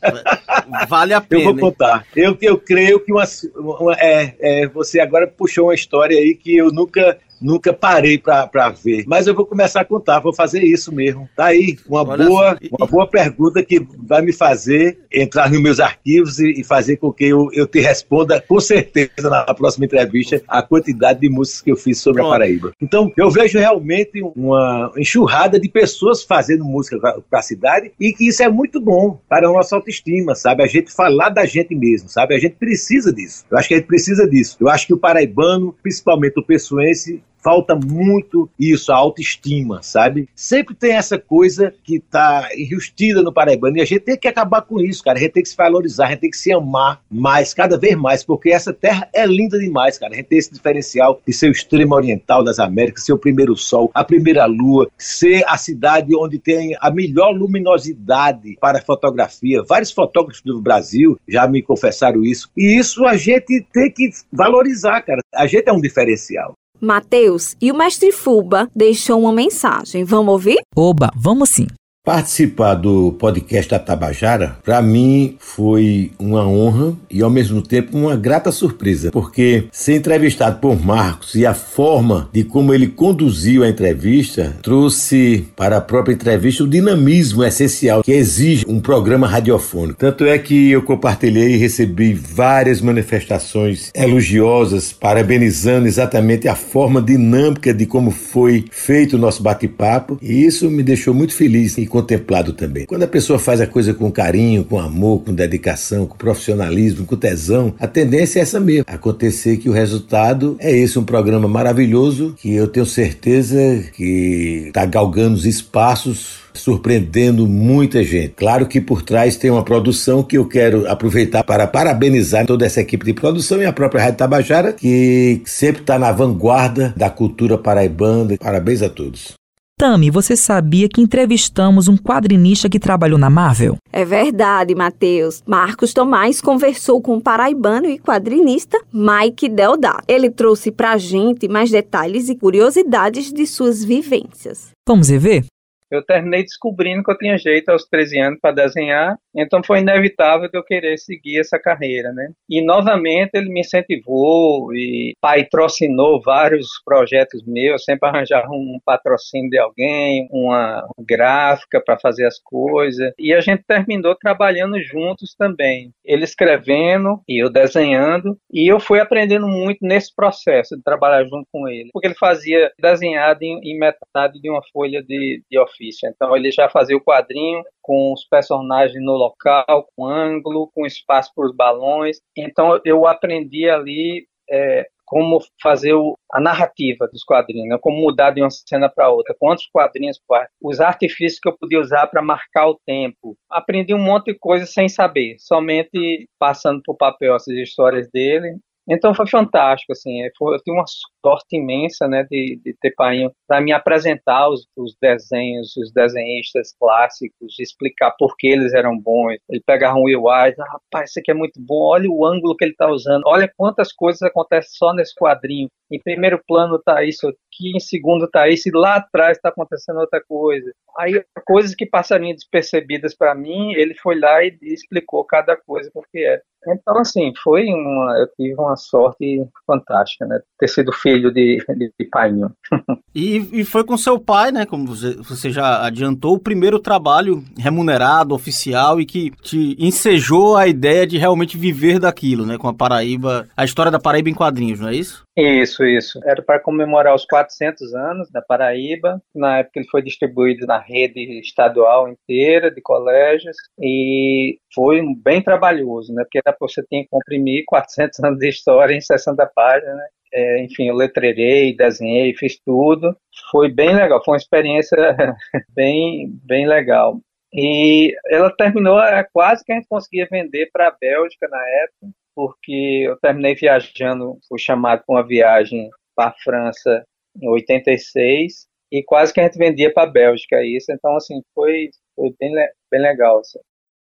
Vale a pena. Eu vou contar. Eu, eu creio que uma, uma é, é, você agora puxou uma história aí que eu nunca nunca parei para ver. Mas eu vou começar a contar, vou fazer isso mesmo. Tá aí, uma, boa, uma boa pergunta que vai me fazer entrar nos meus arquivos e, e fazer com que eu, eu te responda com certeza na próxima entrevista a quantidade de músicas que eu fiz sobre Pronto. a Paraíba. Então, eu vejo realmente uma enxurrada de pessoas fazendo música para a cidade e que isso é muito bom para a nossa autoestima, sabe? A gente falar da gente mesmo, sabe? A gente precisa disso. Eu acho que a gente precisa disso. Eu acho que o paraibano, principalmente o pessoense, falta muito isso, a autoestima, sabe? Sempre tem essa coisa que tá enrustida no Paraibano e a gente tem que acabar com isso, cara. A gente tem que se valorizar, a gente tem que se amar mais, cada vez mais, porque essa terra é linda demais, cara. A gente tem esse diferencial de ser o extremo oriental das Américas, ser o primeiro sol, a primeira lua, ser a cidade onde tem a melhor luminosidade para fotografia. Vários fotógrafos do Brasil já me confessaram isso. E isso a gente tem que valorizar, cara. A gente é um diferencial. Mateus e o mestre Fuba deixou uma mensagem. Vamos ouvir? Oba, vamos sim. Participar do podcast da Tabajara, para mim, foi uma honra e ao mesmo tempo uma grata surpresa, porque ser entrevistado por Marcos e a forma de como ele conduziu a entrevista trouxe para a própria entrevista o dinamismo essencial que exige um programa radiofônico. Tanto é que eu compartilhei e recebi várias manifestações elogiosas, parabenizando exatamente a forma dinâmica de como foi feito o nosso bate-papo, e isso me deixou muito feliz e contemplado também. Quando a pessoa faz a coisa com carinho, com amor, com dedicação, com profissionalismo, com tesão, a tendência é essa mesmo. Acontecer que o resultado é esse, um programa maravilhoso que eu tenho certeza que está galgando os espaços surpreendendo muita gente. Claro que por trás tem uma produção que eu quero aproveitar para parabenizar toda essa equipe de produção e a própria Rádio Tabajara, que sempre está na vanguarda da cultura paraibana. Parabéns a todos. Tami, você sabia que entrevistamos um quadrinista que trabalhou na Marvel? É verdade, Matheus. Marcos Tomás conversou com o paraibano e quadrinista Mike Deodato. Ele trouxe pra gente mais detalhes e curiosidades de suas vivências. Vamos rever? eu terminei descobrindo que eu tinha jeito aos 13 anos para desenhar, então foi inevitável que eu querer seguir essa carreira, né? E novamente ele me incentivou e patrocinou vários projetos meus, sempre arranjava um patrocínio de alguém, uma gráfica para fazer as coisas, e a gente terminou trabalhando juntos também. Ele escrevendo e eu desenhando, e eu fui aprendendo muito nesse processo de trabalhar junto com ele, porque ele fazia desenhado em, em metade de uma folha de, de ofício. Então ele já fazia o quadrinho com os personagens no local, com ângulo, com espaço para os balões. Então eu aprendi ali é, como fazer o, a narrativa dos quadrinhos, né? como mudar de uma cena para outra, quantos quadrinhos, os artifícios que eu podia usar para marcar o tempo. Aprendi um monte de coisa sem saber, somente passando por papel essas histórias dele Então foi fantástico, assim, é, eu tive uma sorte imensa, né, de, de ter Painho para me apresentar os, os, desenhos, os desenhistas clássicos, explicar por que eles eram bons. Ele pegava um Will Wise, ah, rapaz, isso aqui é muito bom, olha o ângulo que ele está usando, olha quantas coisas acontecem só nesse quadrinho. Em primeiro plano está isso aqui, em segundo está isso, e lá atrás está acontecendo outra coisa. Aí, coisas que passariam despercebidas para mim, ele foi lá e explicou cada coisa porque era. Então, assim, foi uma, eu tive uma sorte fantástica, né? Ter sido filho de, de, de painho. e, e foi com seu pai, né? Como você, você já adiantou, o primeiro trabalho remunerado, oficial e que te ensejou a ideia de realmente viver daquilo, né? Com a Paraíba, a história da Paraíba em quadrinhos, não é isso? Isso, isso. Era para comemorar os 400 anos da Paraíba. Na época ele foi distribuído na rede estadual inteira de colégios e foi bem trabalhoso, né? Porque você tinha que comprimir 400 anos de história em 60 páginas, né? É, enfim, eu letrerei, desenhei, fiz tudo. Foi bem legal, foi uma experiência bem, bem legal. E ela terminou, é quase que a gente conseguia vender para a Bélgica na época, porque eu terminei viajando, fui chamado para uma viagem para a França em 86 e quase que a gente vendia para a Bélgica isso, então assim foi, foi bem, bem legal. Assim.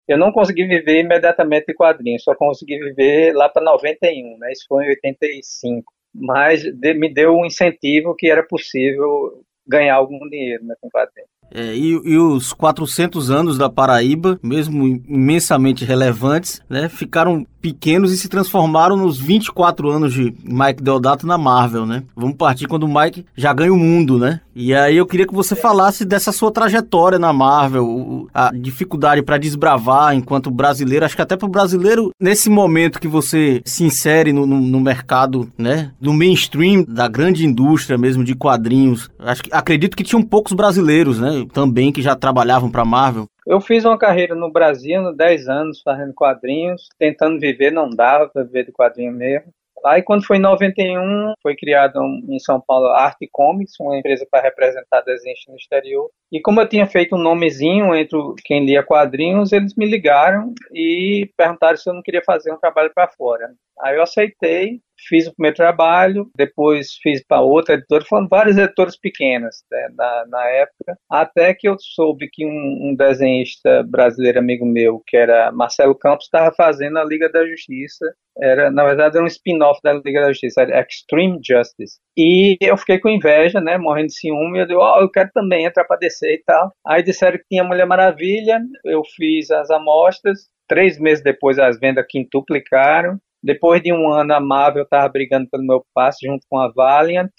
Eu não consegui viver imediatamente de quadrinhos, só consegui viver lá para 91, né? Isso foi em 85. Mas de, me deu um incentivo que era possível ganhar algum dinheiro né, com quadrinhos. É, e, e, os 400 anos da Paraíba, mesmo imensamente relevantes, né, ficaram pequenos e se transformaram nos 24 anos de Mike Deodato na Marvel, né? Vamos partir quando o Mike já ganha o mundo, né? E aí eu queria que você falasse dessa sua trajetória na Marvel, a dificuldade para desbravar enquanto brasileiro, acho que até para o brasileiro, nesse momento que você se insere no, no, no, mercado, né? No mainstream da grande indústria mesmo de quadrinhos, acho que acredito que tinham poucos brasileiros, né? Também que já trabalhavam para Marvel. Eu fiz uma carreira no Brasil, 10 anos fazendo quadrinhos, tentando viver, não dava para viver de quadrinho mesmo. Aí, quando foi em 91, foi criado em São Paulo a Arte Comics, uma empresa para representar desenhos no exterior. E como eu tinha feito um nomezinho entre quem lia quadrinhos, eles me ligaram e perguntaram se eu não queria fazer um trabalho para fora. Aí eu aceitei, fiz o primeiro trabalho, depois fiz para outra editora, foram várias editoras pequenas né, na, na, época, até que eu soube que um, um, desenhista brasileiro amigo meu, que era Marcelo Campos, estava fazendo a Liga da Justiça, era, na verdade era um spin-off da Liga da Justiça, era Extreme Justice. E eu fiquei com inveja, né, morrendo de ciúme, eu disse, oh, eu quero também entrar para descer e tal. Aí disseram que tinha Mulher Maravilha, eu fiz as amostras, três meses depois as vendas quintuplicaram, depois de um ano, a Marvel estava brigando pelo meu passe junto com a Valiant.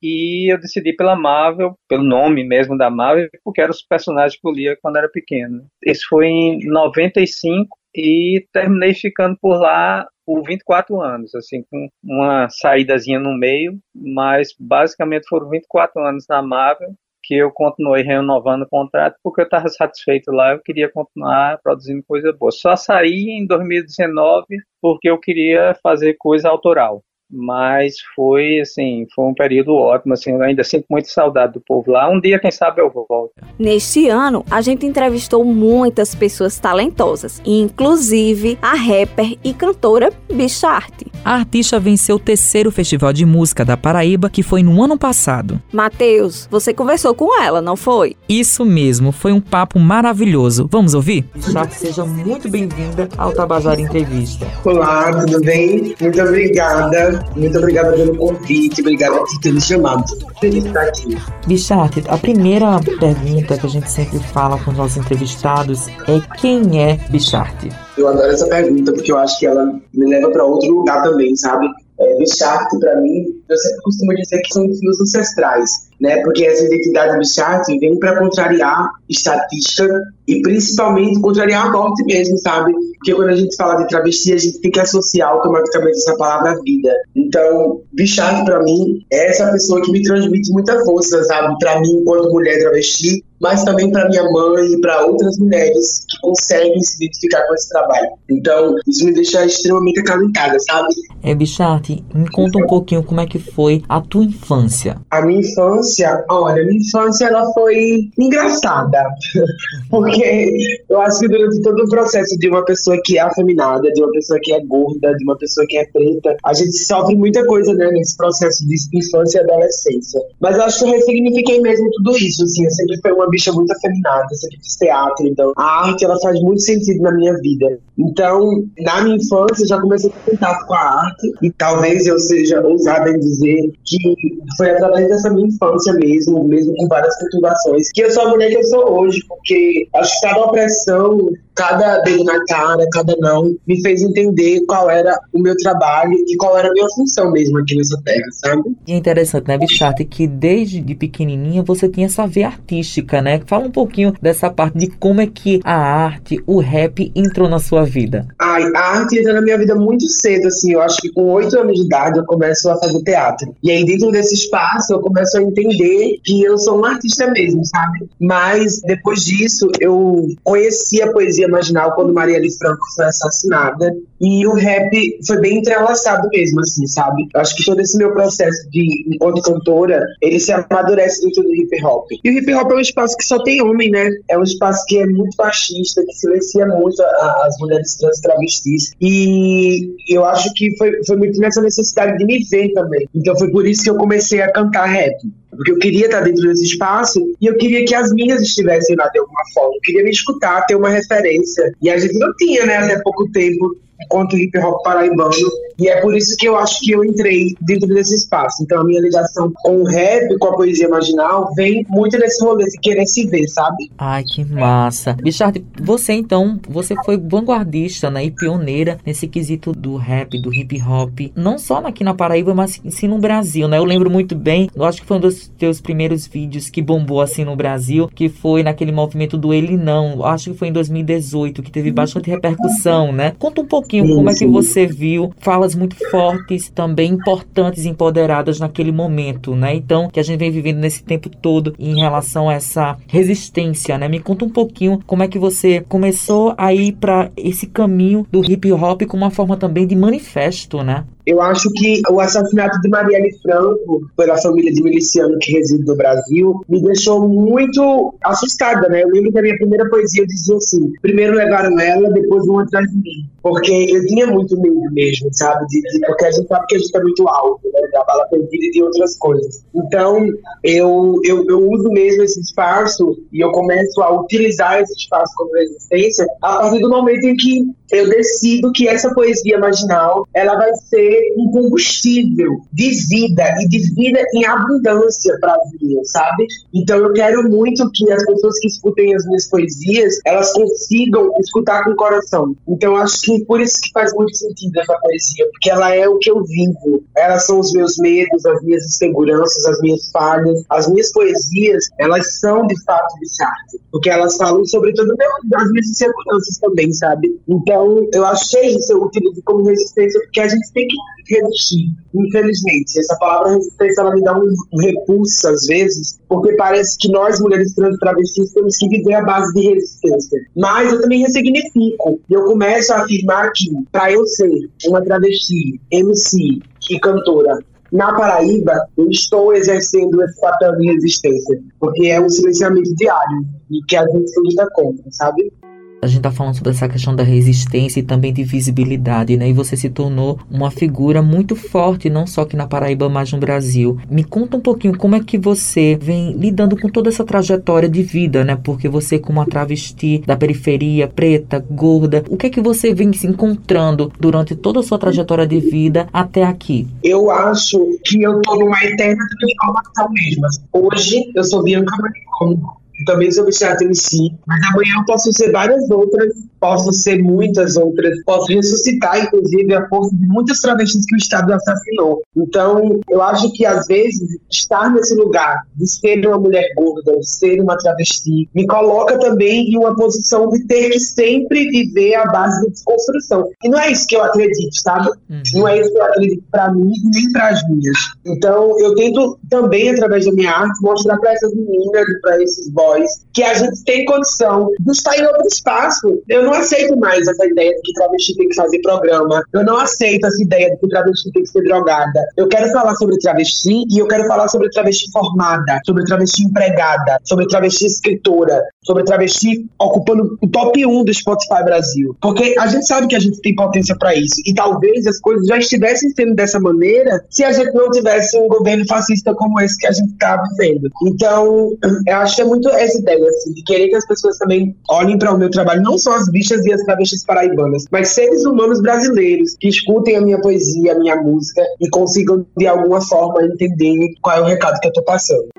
E eu decidi pela Marvel, pelo nome mesmo da Marvel, porque eram os personagens que eu lia quando era pequeno. Isso foi em 95 e terminei ficando por lá por 24 anos, assim, com uma saídazinha no meio, mas basicamente foram 24 anos na Marvel que eu continuei renovando o contrato porque eu estava satisfeito lá, eu queria continuar produzindo coisa boa. Só saí em 2019 porque eu queria fazer coisa autoral mas foi assim, foi um período ótimo, assim, eu ainda sinto muito saudade do povo lá. Um dia, quem sabe, eu volto. Neste ano, a gente entrevistou muitas pessoas talentosas, inclusive a rapper e cantora Bicharte. A artista venceu o terceiro Festival de Música da Paraíba, que foi no ano passado. Matheus, você conversou com ela, não foi? Isso mesmo, foi um papo maravilhoso. Vamos ouvir? Bicharte, seja muito bem-vinda ao Tabajara Entrevista. Olá, tudo bem? Muito obrigada muito obrigada pelo convite, obrigada por ter me chamado. Feliz estar aqui. Bicharte, a primeira pergunta que a gente sempre fala com os nossos entrevistados é quem é Bicharte? Eu adoro essa pergunta porque eu acho que ela me leva para outro lugar também, sabe? É, Bicharte, para mim, eu sempre costumo dizer que são fios ancestrais né? Porque essa identidade do vem para contrariar estatística e principalmente contrariar a morte mesmo, sabe? Porque quando a gente fala de travesti, a gente tem que associar automaticamente essa palavra vida. Então, Bichard, para mim, é essa pessoa que me transmite muita força, sabe? Para mim, enquanto mulher travesti, mas também para minha mãe e para outras mulheres que conseguem se identificar com esse trabalho. Então, isso me deixa extremamente acalentada, sabe? É, Bicharte, me conta um pouquinho como é que foi a tua infância. A minha infância, olha, a minha infância ela foi engraçada, porque eu acho que durante todo o processo de uma pessoa que é afeminada, de uma pessoa que é gorda, de uma pessoa que é preta, a gente sofre muita coisa, né, nesse processo de infância e adolescência. Mas eu acho que eu ressignifiquei mesmo tudo isso, assim, eu sempre fui uma bicha muito afeminada, sempre fiz teatro, então a arte ela faz muito sentido na minha vida. Então, na minha infância, já comecei a contato com a arte e talvez eu seja ousada em dizer que foi através dessa minha infância mesmo, mesmo com várias perturbações, que eu sou a mulher que eu sou hoje, porque acho que cada opressão cada dedo na cara, cada não, me fez entender qual era o meu trabalho e qual era a minha função mesmo aqui nessa terra, sabe? E é interessante, né, Bicharte, que desde de pequenininha você tinha essa veia artística, né? Fala um pouquinho dessa parte de como é que a arte, o rap entrou na sua vida. Ai, a arte entrou na minha vida muito cedo, assim, eu acho que com oito anos de idade eu começo a fazer teatro. E aí dentro desse espaço eu começo a entender que eu sou um artista mesmo, sabe? Mas depois disso eu conheci a poesia marginal quando Marielle Franco foi assassinada. E o rap foi bem entrelaçado mesmo, assim, sabe? Eu acho que todo esse meu processo de, enquanto cantora, ele se amadurece dentro do hip hop. E o hip hop é um espaço que só tem homem, né? É um espaço que é muito machista, que silencia muito as mulheres trans travestis. E eu acho que foi, foi muito nessa necessidade de me ver também. Então foi por isso que eu comecei a cantar rap porque eu queria estar dentro desse espaço e eu queria que as minhas estivessem lá de alguma forma. Eu queria me escutar, ter uma referência. E a gente não tinha, né, até pouco tempo enquanto hip hop paraibano. E é por isso que eu acho que eu entrei dentro desse espaço. Então a minha ligação com o rap, com a poesia marginal, vem muito nesse rolê de querer se ver, sabe? Ai, que massa. Bichard, você então, você foi vanguardista né, e pioneira nesse quesito do rap, do hip hop. Não só aqui na Paraíba, mas sim no Brasil, né? Eu lembro muito bem, eu acho que foi um dos teus primeiros vídeos que bombou assim no Brasil, que foi naquele movimento do Ele Não. Acho que foi em 2018, que teve bastante repercussão, né? Conta um pouquinho sim, como é que você viu. Fala muito fortes, também importantes empoderadas naquele momento, né? Então, que a gente vem vivendo nesse tempo todo em relação a essa resistência, né? Me conta um pouquinho como é que você começou a ir para esse caminho do hip hop como uma forma também de manifesto, né? Eu acho que o assassinato de Marielle Franco pela família de miliciano que reside no Brasil me deixou muito assustada, né? Eu lembro que a minha primeira poesia eu dizia assim: primeiro levaram ela, depois vão atrás de mim. Porque eu tinha muito medo mesmo, sabe? De, de, porque a gente sabe que a gente é muito alto, né? Da bala perdida e de outras coisas. Então, eu, eu, eu uso mesmo esse espaço e eu começo a utilizar esse espaço como resistência a partir do momento em que eu decido que essa poesia marginal ela vai ser um combustível de vida e de vida em abundância para a vida, sabe? Então eu quero muito que as pessoas que escutem as minhas poesias, elas consigam escutar com o coração. Então acho que por isso que faz muito sentido essa poesia, porque ela é o que eu vivo. Elas são os meus medos, as minhas inseguranças, as minhas falhas. As minhas poesias, elas são de fato de arte, porque elas falam sobre tudo as minhas inseguranças também, sabe? Então eu achei isso, eu utilizo como resistência, porque a gente tem que resistir. Infelizmente, essa palavra resistência ela me dá um, repulso às vezes, porque parece que nós, mulheres trans travestis, temos que viver à base de resistência. Mas eu também ressignifico. E eu começo a afirmar que, para eu ser uma travesti, MC e cantora, na Paraíba, eu estou exercendo esse papel de resistência, porque é um silenciamento diário e que a gente luta contra, sabe? A gente tá falando sobre essa questão da resistência e também de visibilidade, né? E você se tornou uma figura muito forte, não só aqui na Paraíba, mas no Brasil. Me conta um pouquinho como é que você vem lidando com toda essa trajetória de vida, né? Porque você, como uma travesti da periferia, preta, gorda, o que é que você vem se encontrando durante toda a sua trajetória de vida até aqui? Eu acho que eu tô numa eterna transformação mesmo. Hoje eu sou Bianca Manicom, também sobre teatro em si, mas amanhã eu posso ser várias outras posso ser muitas outras, posso ressuscitar, inclusive, a força de muitas travestis que o Estado assassinou. Então, eu acho que, às vezes, estar nesse lugar de ser uma mulher gorda, de ser uma travesti, me coloca também em uma posição de ter que sempre viver a base da desconstrução. E não é isso que eu acredito, sabe? Uhum. Não é isso que eu acredito para mim e nem para as minhas. Então, eu tento também, através da minha arte, mostrar para essas meninas e para esses boys que a gente tem condição de estar em outro espaço. Eu não aceito mais essa ideia de que travesti tem que fazer programa. Eu não aceito essa ideia de que travesti tem que ser drogada. Eu quero falar sobre travesti e eu quero falar sobre travesti formada, sobre travesti empregada, sobre travesti escritora, sobre travesti ocupando o top 1 do Spotify Brasil. Porque a gente sabe que a gente tem potência para isso. E talvez as coisas já estivessem sendo dessa maneira se a gente não tivesse um governo fascista como esse que a gente está vivendo. Então, eu acho que é muito essa ideia, assim, de querer que as pessoas também olhem para o meu trabalho, não só as bichas e as travestis paraibanas, mas seres humanos brasileiros que escutem a minha poesia, a minha música e consigam, de alguma forma, entender qual é o recado que eu estou passando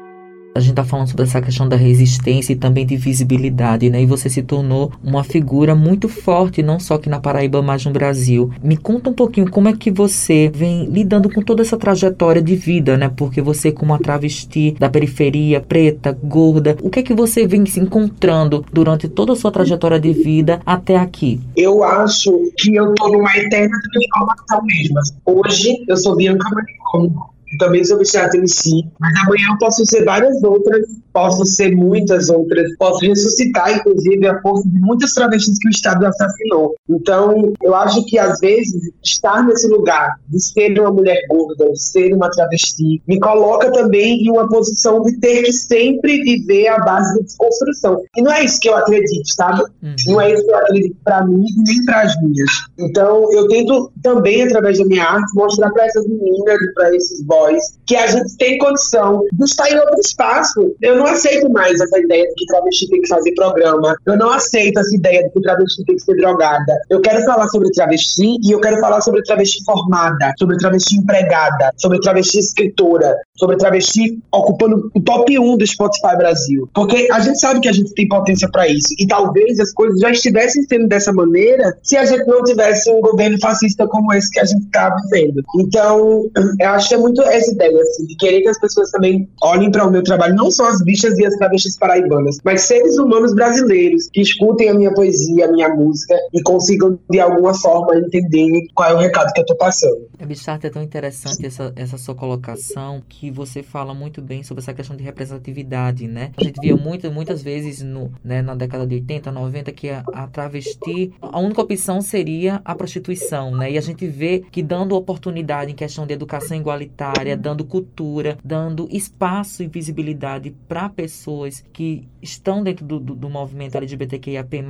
a gente tá falando sobre essa questão da resistência e também de visibilidade, né? E você se tornou uma figura muito forte, não só aqui na Paraíba, mas no Brasil. Me conta um pouquinho como é que você vem lidando com toda essa trajetória de vida, né? Porque você, como uma travesti da periferia, preta, gorda, o que é que você vem se encontrando durante toda a sua trajetória de vida até aqui? Eu acho que eu tô numa eterna transformação mesmo. Hoje eu sou Bianca Manicom também sou viciado em si, mas amanhã eu posso ser várias outras, posso ser muitas outras, posso ressuscitar, inclusive, a força de muitas travestis que o Estado assassinou. Então, eu acho que, às vezes, estar nesse lugar de ser uma mulher gorda, de ser uma travesti, me coloca também em uma posição de ter que sempre viver a base da desconstrução. E não é isso que eu acredito, sabe? Uhum. Não é isso que eu acredito para mim nem para as minhas. Então, eu tento também, através da minha arte, mostrar para essas meninas e para esses boys que a gente tem condição de estar em outro espaço. Eu não aceito mais essa ideia de que travesti tem que fazer programa. Eu não aceito essa ideia de que travesti tem que ser drogada. Eu quero falar sobre travesti e eu quero falar sobre travesti formada, sobre travesti empregada, sobre travesti escritora, sobre travesti ocupando o top 1 do Spotify Brasil. Porque a gente sabe que a gente tem potência para isso. E talvez as coisas já estivessem sendo dessa maneira se a gente não tivesse um governo fascista como esse que a gente está vivendo. Então, eu acho que é muito essa ideia, assim, de querer que as pessoas também olhem para o meu trabalho, não só as bichas e as travestis paraibanas, mas seres humanos brasileiros que escutem a minha poesia, a minha música e consigam, de alguma forma, entender qual é o recado que eu estou passando. É, Bicharte, é tão interessante essa, essa sua colocação que você fala muito bem sobre essa questão de representatividade, né? A gente via muito, muitas vezes no, né, na década de 80, 90 que a, a travesti, a única opção seria a prostituição, né? E a gente vê que dando oportunidade em questão de educação igualitária, área, dando cultura, dando espaço e visibilidade para pessoas que estão dentro do, do, do movimento LGBTQIAP+,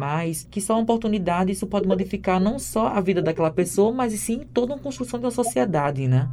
que são oportunidades, isso pode modificar não só a vida daquela pessoa, mas sim toda uma construção da sociedade, né?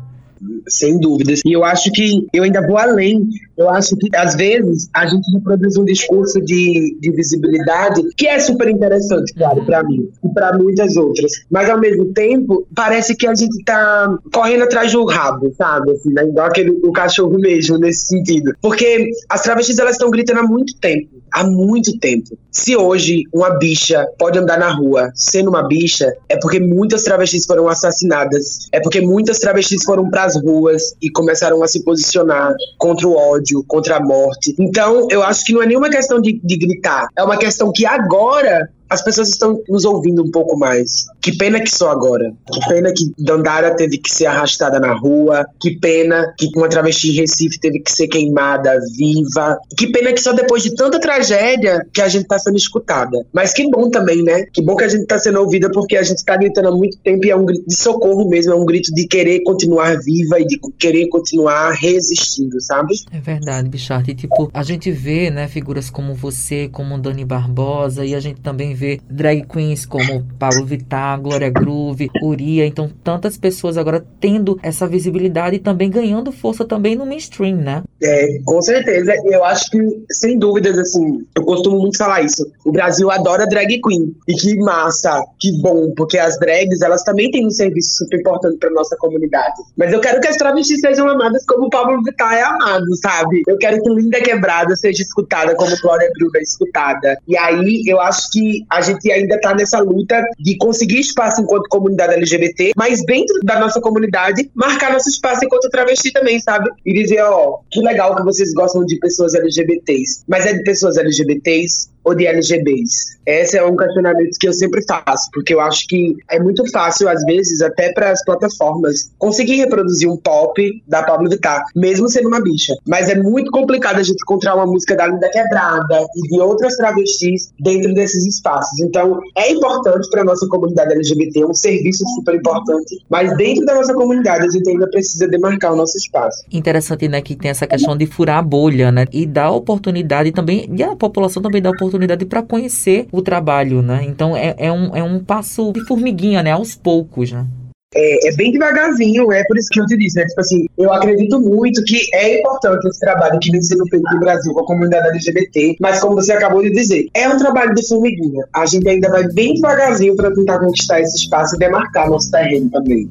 Sem dúvidas. E eu acho que eu ainda vou além. Eu acho que, às vezes, a gente reproduz um discurso de, de visibilidade que é super interessante, claro, para mim e para muitas outras. Mas, ao mesmo tempo, parece que a gente tá correndo atrás do rabo, sabe? Assim, né? Igual aquele, o cachorro mesmo, nesse sentido. Porque as travestis, elas estão gritando há muito tempo. Há muito tempo. Se hoje uma bicha pode andar na rua sendo uma bicha, é porque muitas travestis foram assassinadas. É porque muitas travestis foram pra as ruas e começaram a se posicionar contra o ódio, contra a morte. Então, eu acho que não é nenhuma questão de, de gritar, é uma questão que agora as pessoas estão nos ouvindo um pouco mais. Que pena que só agora. Que pena que Dandara teve que ser arrastada na rua. Que pena que uma travesti em Recife teve que ser queimada viva. Que pena que só depois de tanta tragédia que a gente está sendo escutada. Mas que bom também, né? Que bom que a gente está sendo ouvida porque a gente está gritando há muito tempo e é um grito de socorro mesmo. É um grito de querer continuar viva e de querer continuar resistindo, sabe? É verdade, Bicharte. E, tipo, a gente vê, né, figuras como você, como Dani Barbosa e a gente também vê drag queens como Pablo Vittar, Glória Groove, Uria, então tantas pessoas agora tendo essa visibilidade e também ganhando força também no mainstream, né? É, com certeza. Eu acho que, sem dúvidas, assim, eu costumo muito falar isso. O Brasil adora drag queen. E que massa, que bom, porque as drags, elas também têm um serviço super importante para nossa comunidade. Mas eu quero que as travestis sejam amadas como o Pablo Vittar é amado, sabe? Eu quero que Linda Quebrada seja escutada como Glória Groove é escutada. E aí, eu acho que a gente ainda está nessa luta de conseguir espaço enquanto comunidade LGBT, mas dentro da nossa comunidade, marcar nosso espaço enquanto travesti também, sabe? E dizer, ó, que legal que vocês gostam de pessoas LGBTs, mas é de pessoas LGBTs ou de LGBs? Esse é um questionamento que eu sempre faço, porque eu acho que é muito fácil, às vezes, até para as plataformas, conseguir reproduzir um pop da Pablo Vittar, mesmo sendo uma bicha. Mas é muito complicado a gente encontrar uma música da Linda Quebrada e de outras travestis dentro desses espaços. Então, é importante para nossa comunidade LGBT, é um serviço super importante, mas dentro da nossa comunidade a gente ainda precisa demarcar o nosso espaço. Interessante, né, que tem essa questão de furar a bolha, né, e dar oportunidade também, e a população também dá oportunidade oportunidade para conhecer o trabalho, né? Então é, é, um, é um passo de formiguinha, né? Aos poucos, né? É, é, bem devagarzinho, é por isso que eu te disse, né? Tipo assim, eu acredito muito que é importante esse trabalho que vem sendo feito no Brasil com a comunidade LGBT, mas como você acabou de dizer, é um trabalho de formiguinha. A gente ainda vai bem devagarzinho para tentar conquistar esse espaço e demarcar nosso terreno também.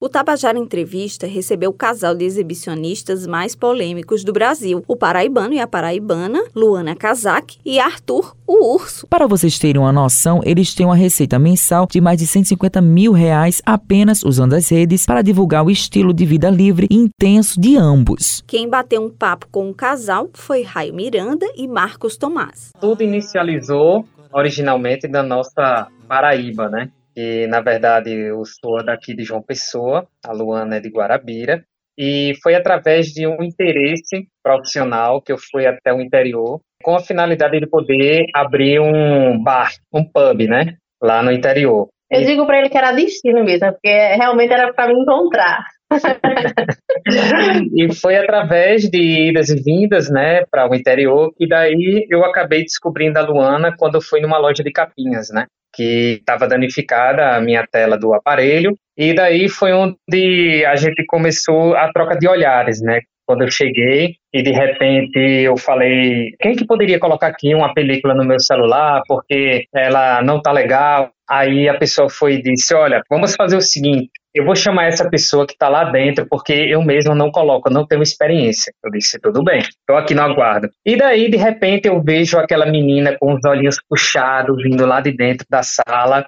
O Tabajara Entrevista recebeu o casal de exibicionistas mais polêmicos do Brasil, o paraibano e a paraibana, Luana Kazak e Arthur, o urso. Para vocês terem uma noção, eles têm uma receita mensal de mais de 150 mil reais apenas usando as redes para divulgar o estilo de vida livre e intenso de ambos. Quem bateu um papo com o casal foi Raio Miranda e Marcos Tomás. Tudo inicializou originalmente da nossa Paraíba, né? Que na verdade eu sou daqui de João Pessoa, a Luana é de Guarabira, e foi através de um interesse profissional que eu fui até o interior, com a finalidade de poder abrir um bar, um pub, né, lá no interior. Eu digo para ele que era destino mesmo, porque realmente era para me encontrar. e foi através de idas e vindas, né, para o interior, que daí eu acabei descobrindo a Luana quando eu fui numa loja de capinhas, né que estava danificada a minha tela do aparelho, e daí foi onde a gente começou a troca de olhares, né? Quando eu cheguei e de repente eu falei, quem que poderia colocar aqui uma película no meu celular porque ela não tá legal? Aí a pessoa foi e disse, olha, vamos fazer o seguinte, eu vou chamar essa pessoa que está lá dentro, porque eu mesmo não coloco, não tenho experiência. Eu disse, tudo bem, estou aqui no aguardo. E daí, de repente, eu vejo aquela menina com os olhinhos puxados, vindo lá de dentro da sala.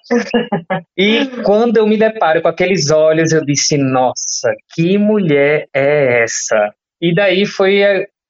e quando eu me deparo com aqueles olhos, eu disse, nossa, que mulher é essa? E daí foi,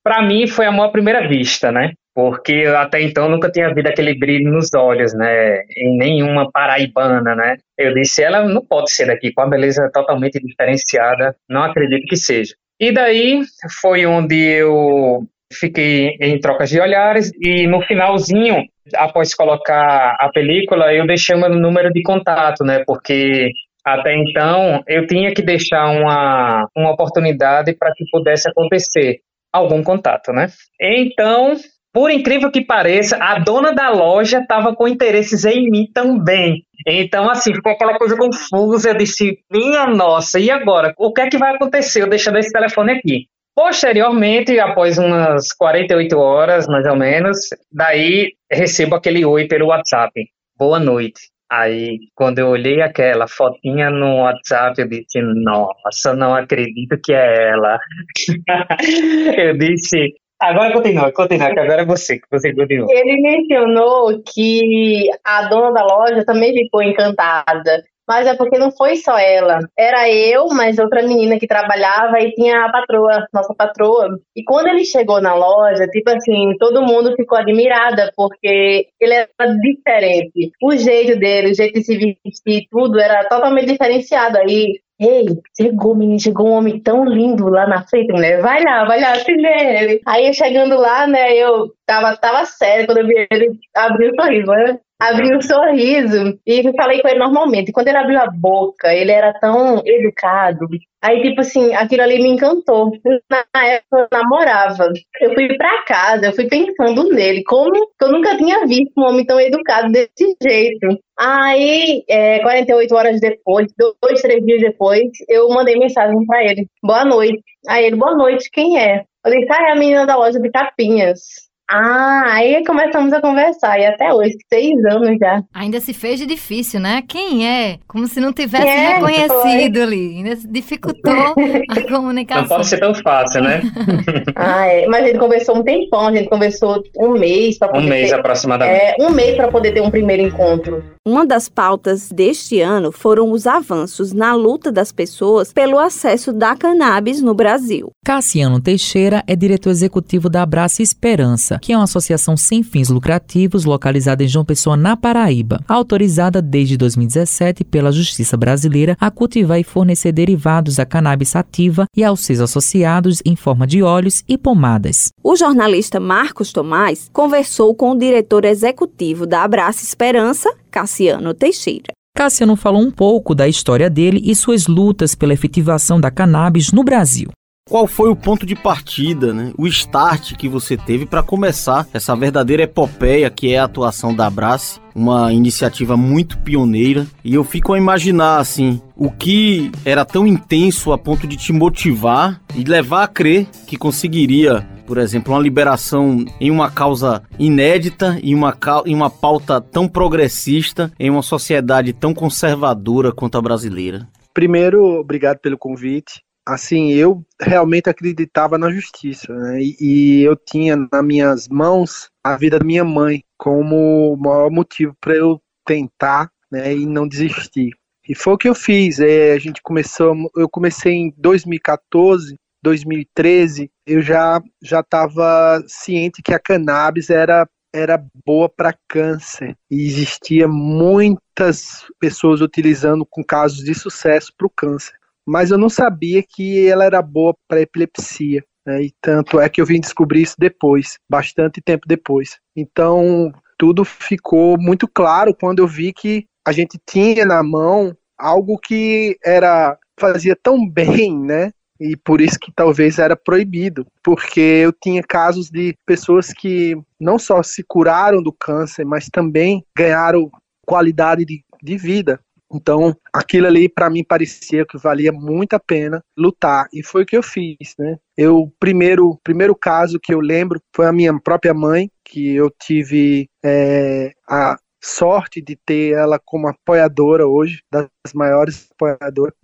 para mim, foi a maior primeira vista, né? Porque até então nunca tinha havido aquele brilho nos olhos, né, em nenhuma paraibana, né. Eu disse, ela não pode ser daqui, com a beleza totalmente diferenciada, não acredito que seja. E daí foi onde eu fiquei em trocas de olhares e no finalzinho, após colocar a película, eu deixei meu número de contato, né, porque até então eu tinha que deixar uma, uma oportunidade para que pudesse acontecer algum contato, né? Então, por incrível que pareça, a dona da loja estava com interesses em mim também. Então, assim, ficou aquela coisa confusa. Eu disse, minha nossa, e agora? O que é que vai acontecer? Eu deixando esse telefone aqui. Posteriormente, após umas 48 horas, mais ou menos, daí recebo aquele oi pelo WhatsApp. Boa noite. Aí, quando eu olhei aquela fotinha no WhatsApp, eu disse, nossa, não acredito que é ela. eu disse, Agora continua, continua, que agora é você, que você continua. Ele mencionou que a dona da loja também ficou encantada. Mas é porque não foi só ela. Era eu, mas outra menina que trabalhava e tinha a patroa, nossa patroa. E quando ele chegou na loja, tipo assim, todo mundo ficou admirada, porque ele era diferente. O jeito dele, o jeito de se vestir, tudo era totalmente diferenciado. Aí Ei, chegou, menino, chegou um homem tão lindo lá na frente, né? Vai lá, vai lá, se ele. Aí chegando lá, né, eu tava, tava sério quando eu vi ele abrir o sorriso, né? Abri um sorriso e falei com ele normalmente. Quando ele abriu a boca, ele era tão educado. Aí, tipo assim, aquilo ali me encantou. Na época eu namorava. Eu fui pra casa, eu fui pensando nele, como eu nunca tinha visto um homem tão educado desse jeito. Aí, é, 48 horas depois, dois, três dias depois, eu mandei mensagem pra ele. Boa noite. Aí ele, boa noite, quem é? Eu disse, ah, é a menina da loja de capinhas. Ah, aí começamos a conversar, e até hoje, seis anos já. Ainda se fez de difícil, né? Quem é? Como se não tivesse É, reconhecido foi. ali. Ainda se dificultou a comunicação. Não pode ser tão fácil, né? Ah, é. Mas a gente conversou um tempão, a gente conversou um mês para Um mês aproximadamente. É, um mês para poder ter um primeiro encontro. Uma das pautas deste ano foram os avanços na luta das pessoas pelo acesso da cannabis no Brasil. Cassiano Teixeira é diretor executivo da Abraça Esperança, que é uma associação sem fins lucrativos localizada em João Pessoa, na Paraíba, autorizada desde 2017 pela Justiça Brasileira a cultivar e fornecer derivados da cannabis sativa e aos seus associados em forma de óleos e pomadas. O jornalista Marcos Tomás conversou com o diretor executivo da Abraça Esperança, Cassiano Teixeira. Cassiano falou um pouco da história dele e suas lutas pela efetivação da cannabis no Brasil. Qual foi o ponto de partida, né? O start que você teve para começar essa verdadeira epopeia que é a atuação da Abrace, uma iniciativa muito pioneira. E eu fico a imaginar assim, o que era tão intenso a ponto de te motivar e levar a crer que conseguiria por exemplo, uma liberação em uma causa inédita, em uma, uma pauta tão progressista, em uma sociedade tão conservadora quanto a brasileira. Primeiro, obrigado pelo convite. Assim, eu realmente acreditava na justiça, né? E, e eu tinha nas minhas mãos a vida da minha mãe como o maior motivo para eu tentar, né, e não desistir. E foi o que eu fiz. É, a gente começou, eu comecei em 2014, 2013, eu já já estava ciente que a cannabis era era boa para câncer e existia muitas pessoas utilizando com casos de sucesso para o câncer, mas eu não sabia que ela era boa para epilepsia. Né? E tanto é que eu vim descobrir isso depois, bastante tempo depois. Então tudo ficou muito claro quando eu vi que a gente tinha na mão algo que era fazia tão bem, né? E por isso que talvez era proibido, porque eu tinha casos de pessoas que não só se curaram do câncer, mas também ganharam qualidade de, de vida. Então, aquilo ali para mim parecia que valia muito a pena lutar e foi o que eu fiz, né? Eu primeiro primeiro caso que eu lembro foi a minha própria mãe, que eu tive é, a sorte de ter ela como apoiadora hoje, das maiores apoiadoras.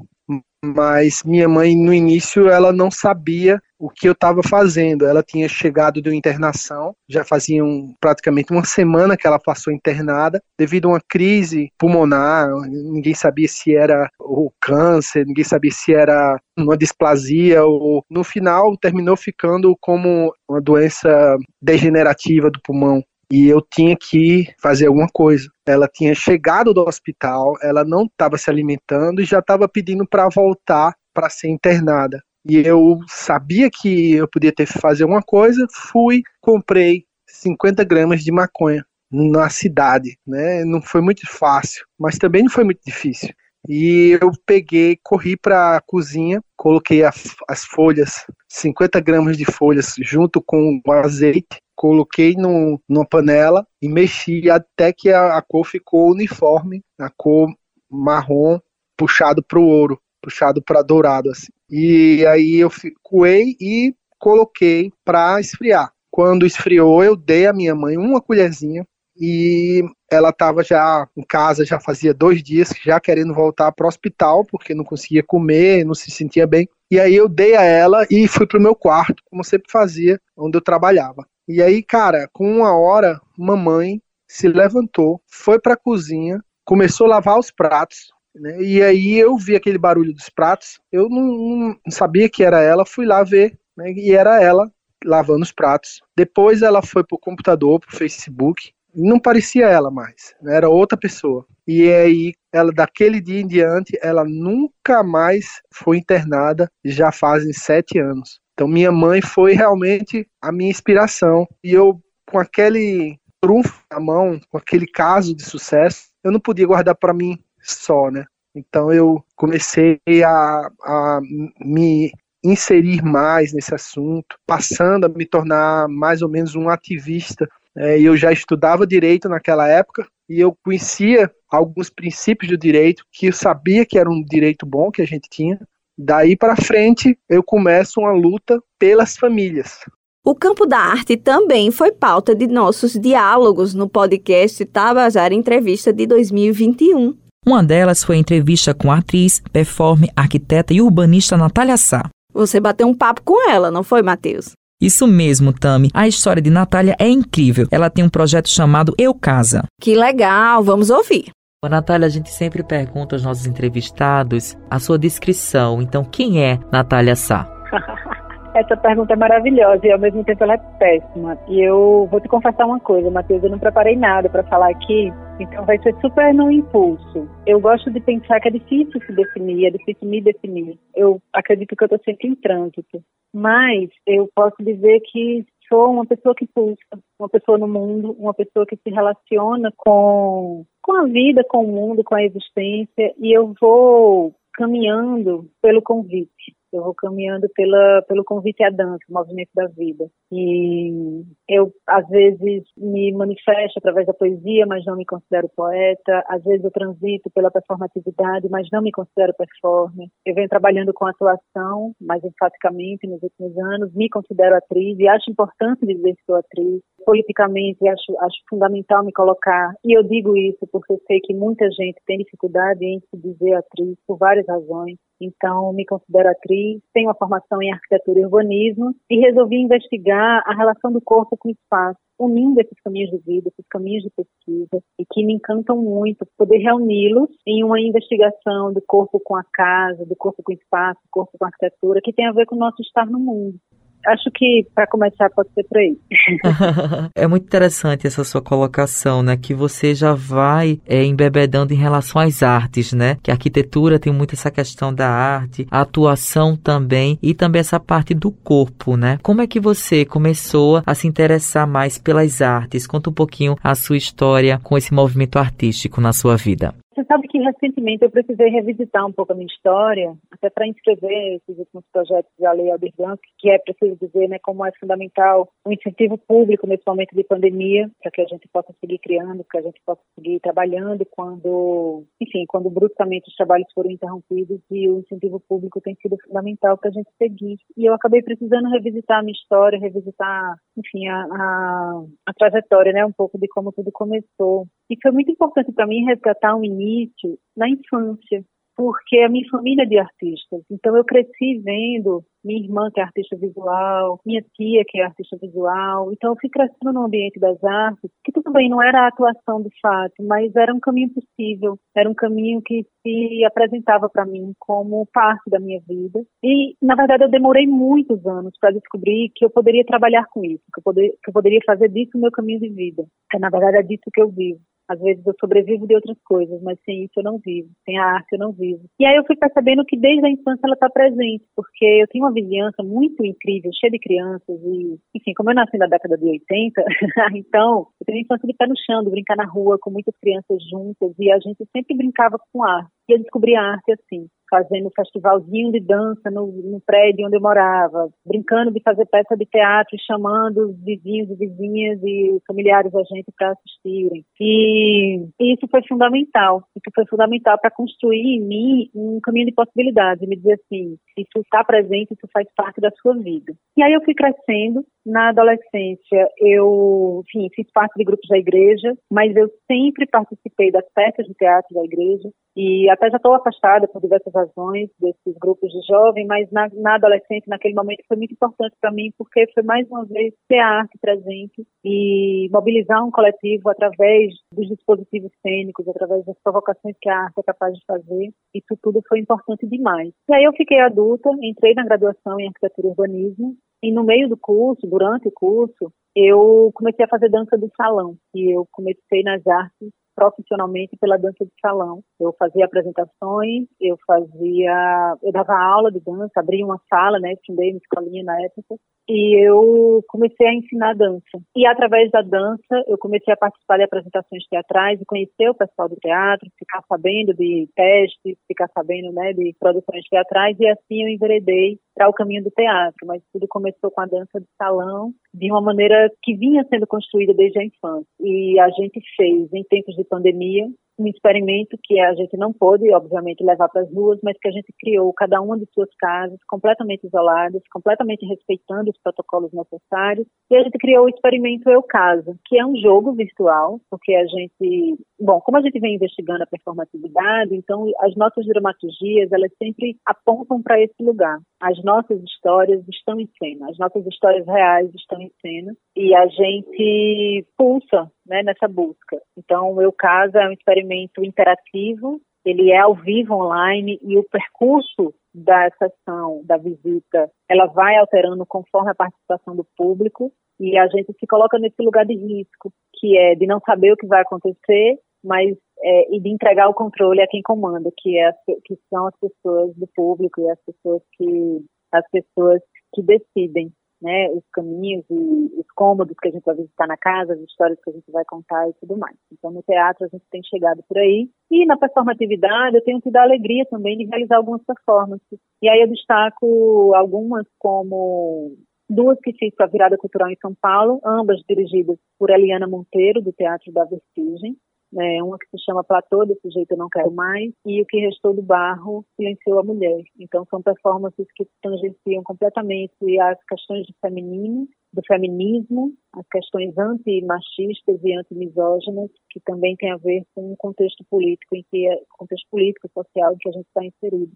Mas minha mãe no início ela não sabia o que eu estava fazendo. Ela tinha chegado de uma internação, já fazia um, praticamente uma semana que ela passou internada devido a uma crise pulmonar. Ninguém sabia se era o câncer, ninguém sabia se era uma displasia ou no final terminou ficando como uma doença degenerativa do pulmão e eu tinha que fazer alguma coisa. Ela tinha chegado do hospital, ela não estava se alimentando e já estava pedindo para voltar para ser internada. E eu sabia que eu podia ter que fazer uma coisa, fui, comprei 50 gramas de maconha na cidade, né? Não foi muito fácil, mas também não foi muito difícil. E eu peguei, corri para a cozinha, coloquei a, as folhas, 50 gramas de folhas, junto com o azeite, coloquei no, numa panela e mexi até que a, a cor ficou uniforme, a cor marrom puxado para o ouro, puxado para dourado assim. E aí eu coei e coloquei para esfriar. Quando esfriou, eu dei à minha mãe uma colherzinha e ela estava já em casa, já fazia dois dias, já querendo voltar para o hospital, porque não conseguia comer, não se sentia bem. E aí eu dei a ela e fui pro meu quarto, como eu sempre fazia, onde eu trabalhava. E aí, cara, com uma hora, mamãe se levantou, foi para a cozinha, começou a lavar os pratos, né? E aí eu vi aquele barulho dos pratos, eu não, não sabia que era ela, fui lá ver, né? E era ela lavando os pratos. Depois ela foi pro computador, pro Facebook, não parecia ela mais, né? era outra pessoa. E aí, ela daquele dia em diante, ela nunca mais foi internada, já fazem sete anos. Então, minha mãe foi realmente a minha inspiração. E eu, com aquele trunfo na mão, com aquele caso de sucesso, eu não podia guardar para mim só, né? Então, eu comecei a, a me inserir mais nesse assunto, passando a me tornar mais ou menos um ativista é, eu já estudava direito naquela época e eu conhecia alguns princípios do direito que eu sabia que era um direito bom que a gente tinha. Daí para frente, eu começo uma luta pelas famílias. O campo da arte também foi pauta de nossos diálogos no podcast Tabajara Entrevista de 2021. Uma delas foi a entrevista com a atriz, performer, arquiteta e urbanista Natália Sá. Você bateu um papo com ela, não foi, Matheus? Isso mesmo, Tami. A história de Natália é incrível. Ela tem um projeto chamado Eu Casa. Que legal, vamos ouvir. Ô, Natália, a gente sempre pergunta aos nossos entrevistados a sua descrição. Então, quem é Natália Sá? Essa pergunta é maravilhosa e ao mesmo tempo ela é péssima. E eu vou te confessar uma coisa, Matheus, eu não preparei nada para falar aqui, então vai ser super no impulso. Eu gosto de pensar que é difícil se definir, é difícil me definir. Eu acredito que eu estou sempre em trânsito, mas eu posso dizer que sou uma pessoa que pulsa, uma pessoa no mundo, uma pessoa que se relaciona com com a vida, com o mundo, com a existência, e eu vou caminhando pelo convite. Eu vou caminhando pela, pelo convite à dança, o movimento da vida. E eu, às vezes, me manifesto através da poesia, mas não me considero poeta. Às vezes, eu transito pela performatividade, mas não me considero performer. Eu venho trabalhando com atuação, mais enfaticamente nos últimos anos. Me considero atriz e acho importante dizer que sou atriz. Politicamente, acho, acho fundamental me colocar. E eu digo isso porque eu sei que muita gente tem dificuldade em se dizer atriz por várias razões. Então, me considero atriz, tenho uma formação em arquitetura e urbanismo e resolvi investigar a relação do corpo com o espaço, unindo esses caminhos de vida, esses caminhos de pesquisa, e que me encantam muito poder reuni-los em uma investigação do corpo com a casa, do corpo com o espaço, do corpo com a arquitetura, que tem a ver com o nosso estar no mundo acho que para começar pode ser por aí. é muito interessante essa sua colocação, né? Que você já vai é, embebedando em relação às artes, né? Que a arquitetura tem muito essa questão da arte, a atuação também e também essa parte do corpo, né? Como é que você começou a se interessar mais pelas artes? Conta um pouquinho a sua história com esse movimento artístico na sua vida. Você sabe que recentemente eu precisei revisitar um pouco a minha história, até para inscrever esses últimos projetos da Lei Aldir Blanc, que é preciso dizer, né, como é fundamental o um incentivo público nesse momento de pandemia, para que a gente possa seguir criando, que a gente possa seguir trabalhando quando, enfim, quando bruscamente os trabalhos foram interrompidos e o incentivo público tem sido fundamental para a gente seguir. E eu acabei precisando revisitar a minha história, revisitar, enfim, a, a, a trajetória, né, um pouco de como tudo começou. E foi muito importante para mim resgatar um início na infância, porque a minha família é de artistas. Então eu cresci vendo minha irmã que é artista visual, minha tia que é artista visual. Então eu fui crescendo no ambiente das artes, que tudo bem, não era a atuação de fato, mas era um caminho possível, era um caminho que se apresentava para mim como parte da minha vida. E na verdade eu demorei muitos anos para descobrir que eu poderia trabalhar com isso, que eu, poder, que eu poderia fazer disso o meu caminho de vida. É na verdade é disso que eu vivo. Às vezes eu sobrevivo de outras coisas, mas sem isso eu não vivo. Sem a arte eu não vivo. E aí eu fui percebendo que desde a infância ela está presente, porque eu tenho uma vizinhança muito incrível, cheia de crianças e, enfim, como eu nasci na década de 80, então eu tenho uma infância de pé no chão, de brincar na rua com muitas crianças juntas e a gente sempre brincava com arte. E eu descobri a arte assim, fazendo festivalzinho de dança no, no, prédio onde eu morava, brincando de fazer peça de teatro, chamando os vizinhos e vizinhas e familiares da gente para assistirem. E, e, isso foi fundamental. Isso foi fundamental para construir em mim um caminho de possibilidades. Me dizer assim, isso está presente, isso faz parte da sua vida. E aí eu fui crescendo. Na adolescência, eu, enfim, fiz parte de grupos da igreja, mas eu sempre participei das peças de teatro da igreja. E até já estou afastada por diversas razões desses grupos de jovens, mas na, na adolescência, naquele momento, foi muito importante para mim, porque foi mais uma vez ter arte presente e mobilizar um coletivo através dos dispositivos cênicos, através das provocações que a arte é capaz de fazer. Isso tudo foi importante demais. E aí eu fiquei adulta, entrei na graduação em arquitetura e urbanismo, e no meio do curso, durante o curso, eu comecei a fazer dança de salão. E eu comecei nas artes profissionalmente pela dança de salão. Eu fazia apresentações, eu fazia, eu dava aula de dança, abria uma sala, né, fundei uma escolinha na época, e eu comecei a ensinar dança. E através da dança, eu comecei a participar de apresentações teatrais e conhecer o pessoal do teatro, ficar sabendo de testes, ficar sabendo, né, de produções teatrais, e assim eu enveredei para o caminho do teatro, mas tudo começou com a dança de salão, de uma maneira que vinha sendo construída desde a infância. E a gente fez, em tempos de pandemia, um experimento que a gente não pôde, obviamente, levar para as ruas, mas que a gente criou cada uma de suas casas, completamente isoladas, completamente respeitando os protocolos necessários. E a gente criou o experimento Eu Casa, que é um jogo virtual, porque a gente, bom, como a gente vem investigando a performatividade, então as nossas dramaturgias, elas sempre apontam para esse lugar. As nossas histórias estão em cena, as nossas histórias reais estão em cena e a gente pulsa né, nessa busca. Então, o Eu Casa é um experimento interativo, ele é ao vivo online e o percurso da sessão, da visita, ela vai alterando conforme a participação do público e a gente se coloca nesse lugar de risco, que é de não saber o que vai acontecer, mas é, e de entregar o controle a quem comanda, que, é, que são as pessoas do público e as pessoas que as pessoas que decidem né, os caminhos e os cômodos que a gente vai visitar na casa, as histórias que a gente vai contar e tudo mais. Então, no teatro a gente tem chegado por aí. E na performatividade eu tenho tido a alegria também de realizar algumas performances. E aí eu destaco algumas como duas que fiz para a Virada Cultural em São Paulo, ambas dirigidas por Eliana Monteiro, do Teatro da Vertigem, né, uma que se chama Platô, desse jeito eu não quero mais, e o que restou do barro silenciou a mulher. Então são performances que tangenciam completamente as questões do feminino, do feminismo, as questões antimachistas e antimisóginas, que também tem a ver com o contexto político em que é, contexto político e social em que a gente está inserido.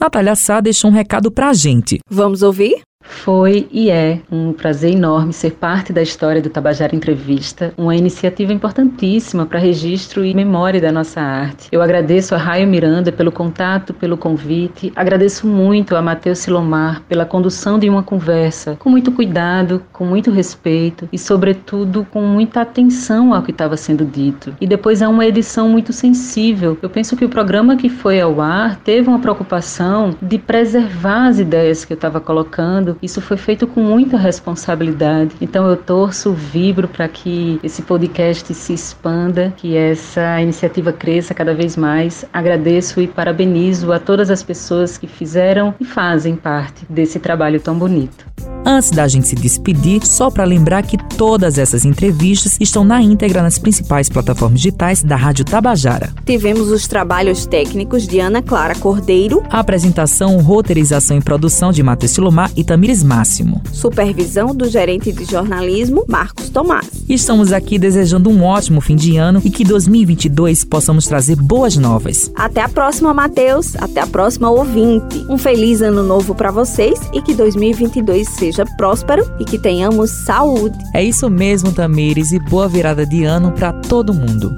Natália Sá deixou um recado pra gente. Vamos ouvir? Foi e é um prazer enorme ser parte da história do Tabajara Entrevista, uma iniciativa importantíssima para registro e memória da nossa arte. Eu agradeço a Raio Miranda pelo contato, pelo convite, agradeço muito a Matheus Silomar pela condução de uma conversa com muito cuidado, com muito respeito e, sobretudo, com muita atenção ao que estava sendo dito. E depois há uma edição muito sensível. Eu penso que o programa que foi ao ar teve uma preocupação de preservar as ideias que eu estava colocando isso foi feito com muita responsabilidade. Então eu torço, vibro para que esse podcast se expanda, que essa iniciativa cresça cada vez mais. Agradeço e parabenizo a todas as pessoas que fizeram e fazem parte desse trabalho tão bonito. Antes da gente se despedir, só para lembrar que todas essas entrevistas estão na íntegra nas principais plataformas digitais da Rádio Tabajara. Tivemos os trabalhos técnicos de Ana Clara Cordeiro, a apresentação, roteirização e produção de Matheus Silomar e Tamires Máximo, supervisão do gerente de jornalismo Marcos Tomás. Estamos aqui desejando um ótimo fim de ano e que 2022 possamos trazer boas novas. Até a próxima, Matheus. Até a próxima, ouvinte. Um feliz ano novo para vocês e que 2022 seja seja próspero e que tenhamos saúde. É isso mesmo, Tamires, e boa virada de ano para todo mundo.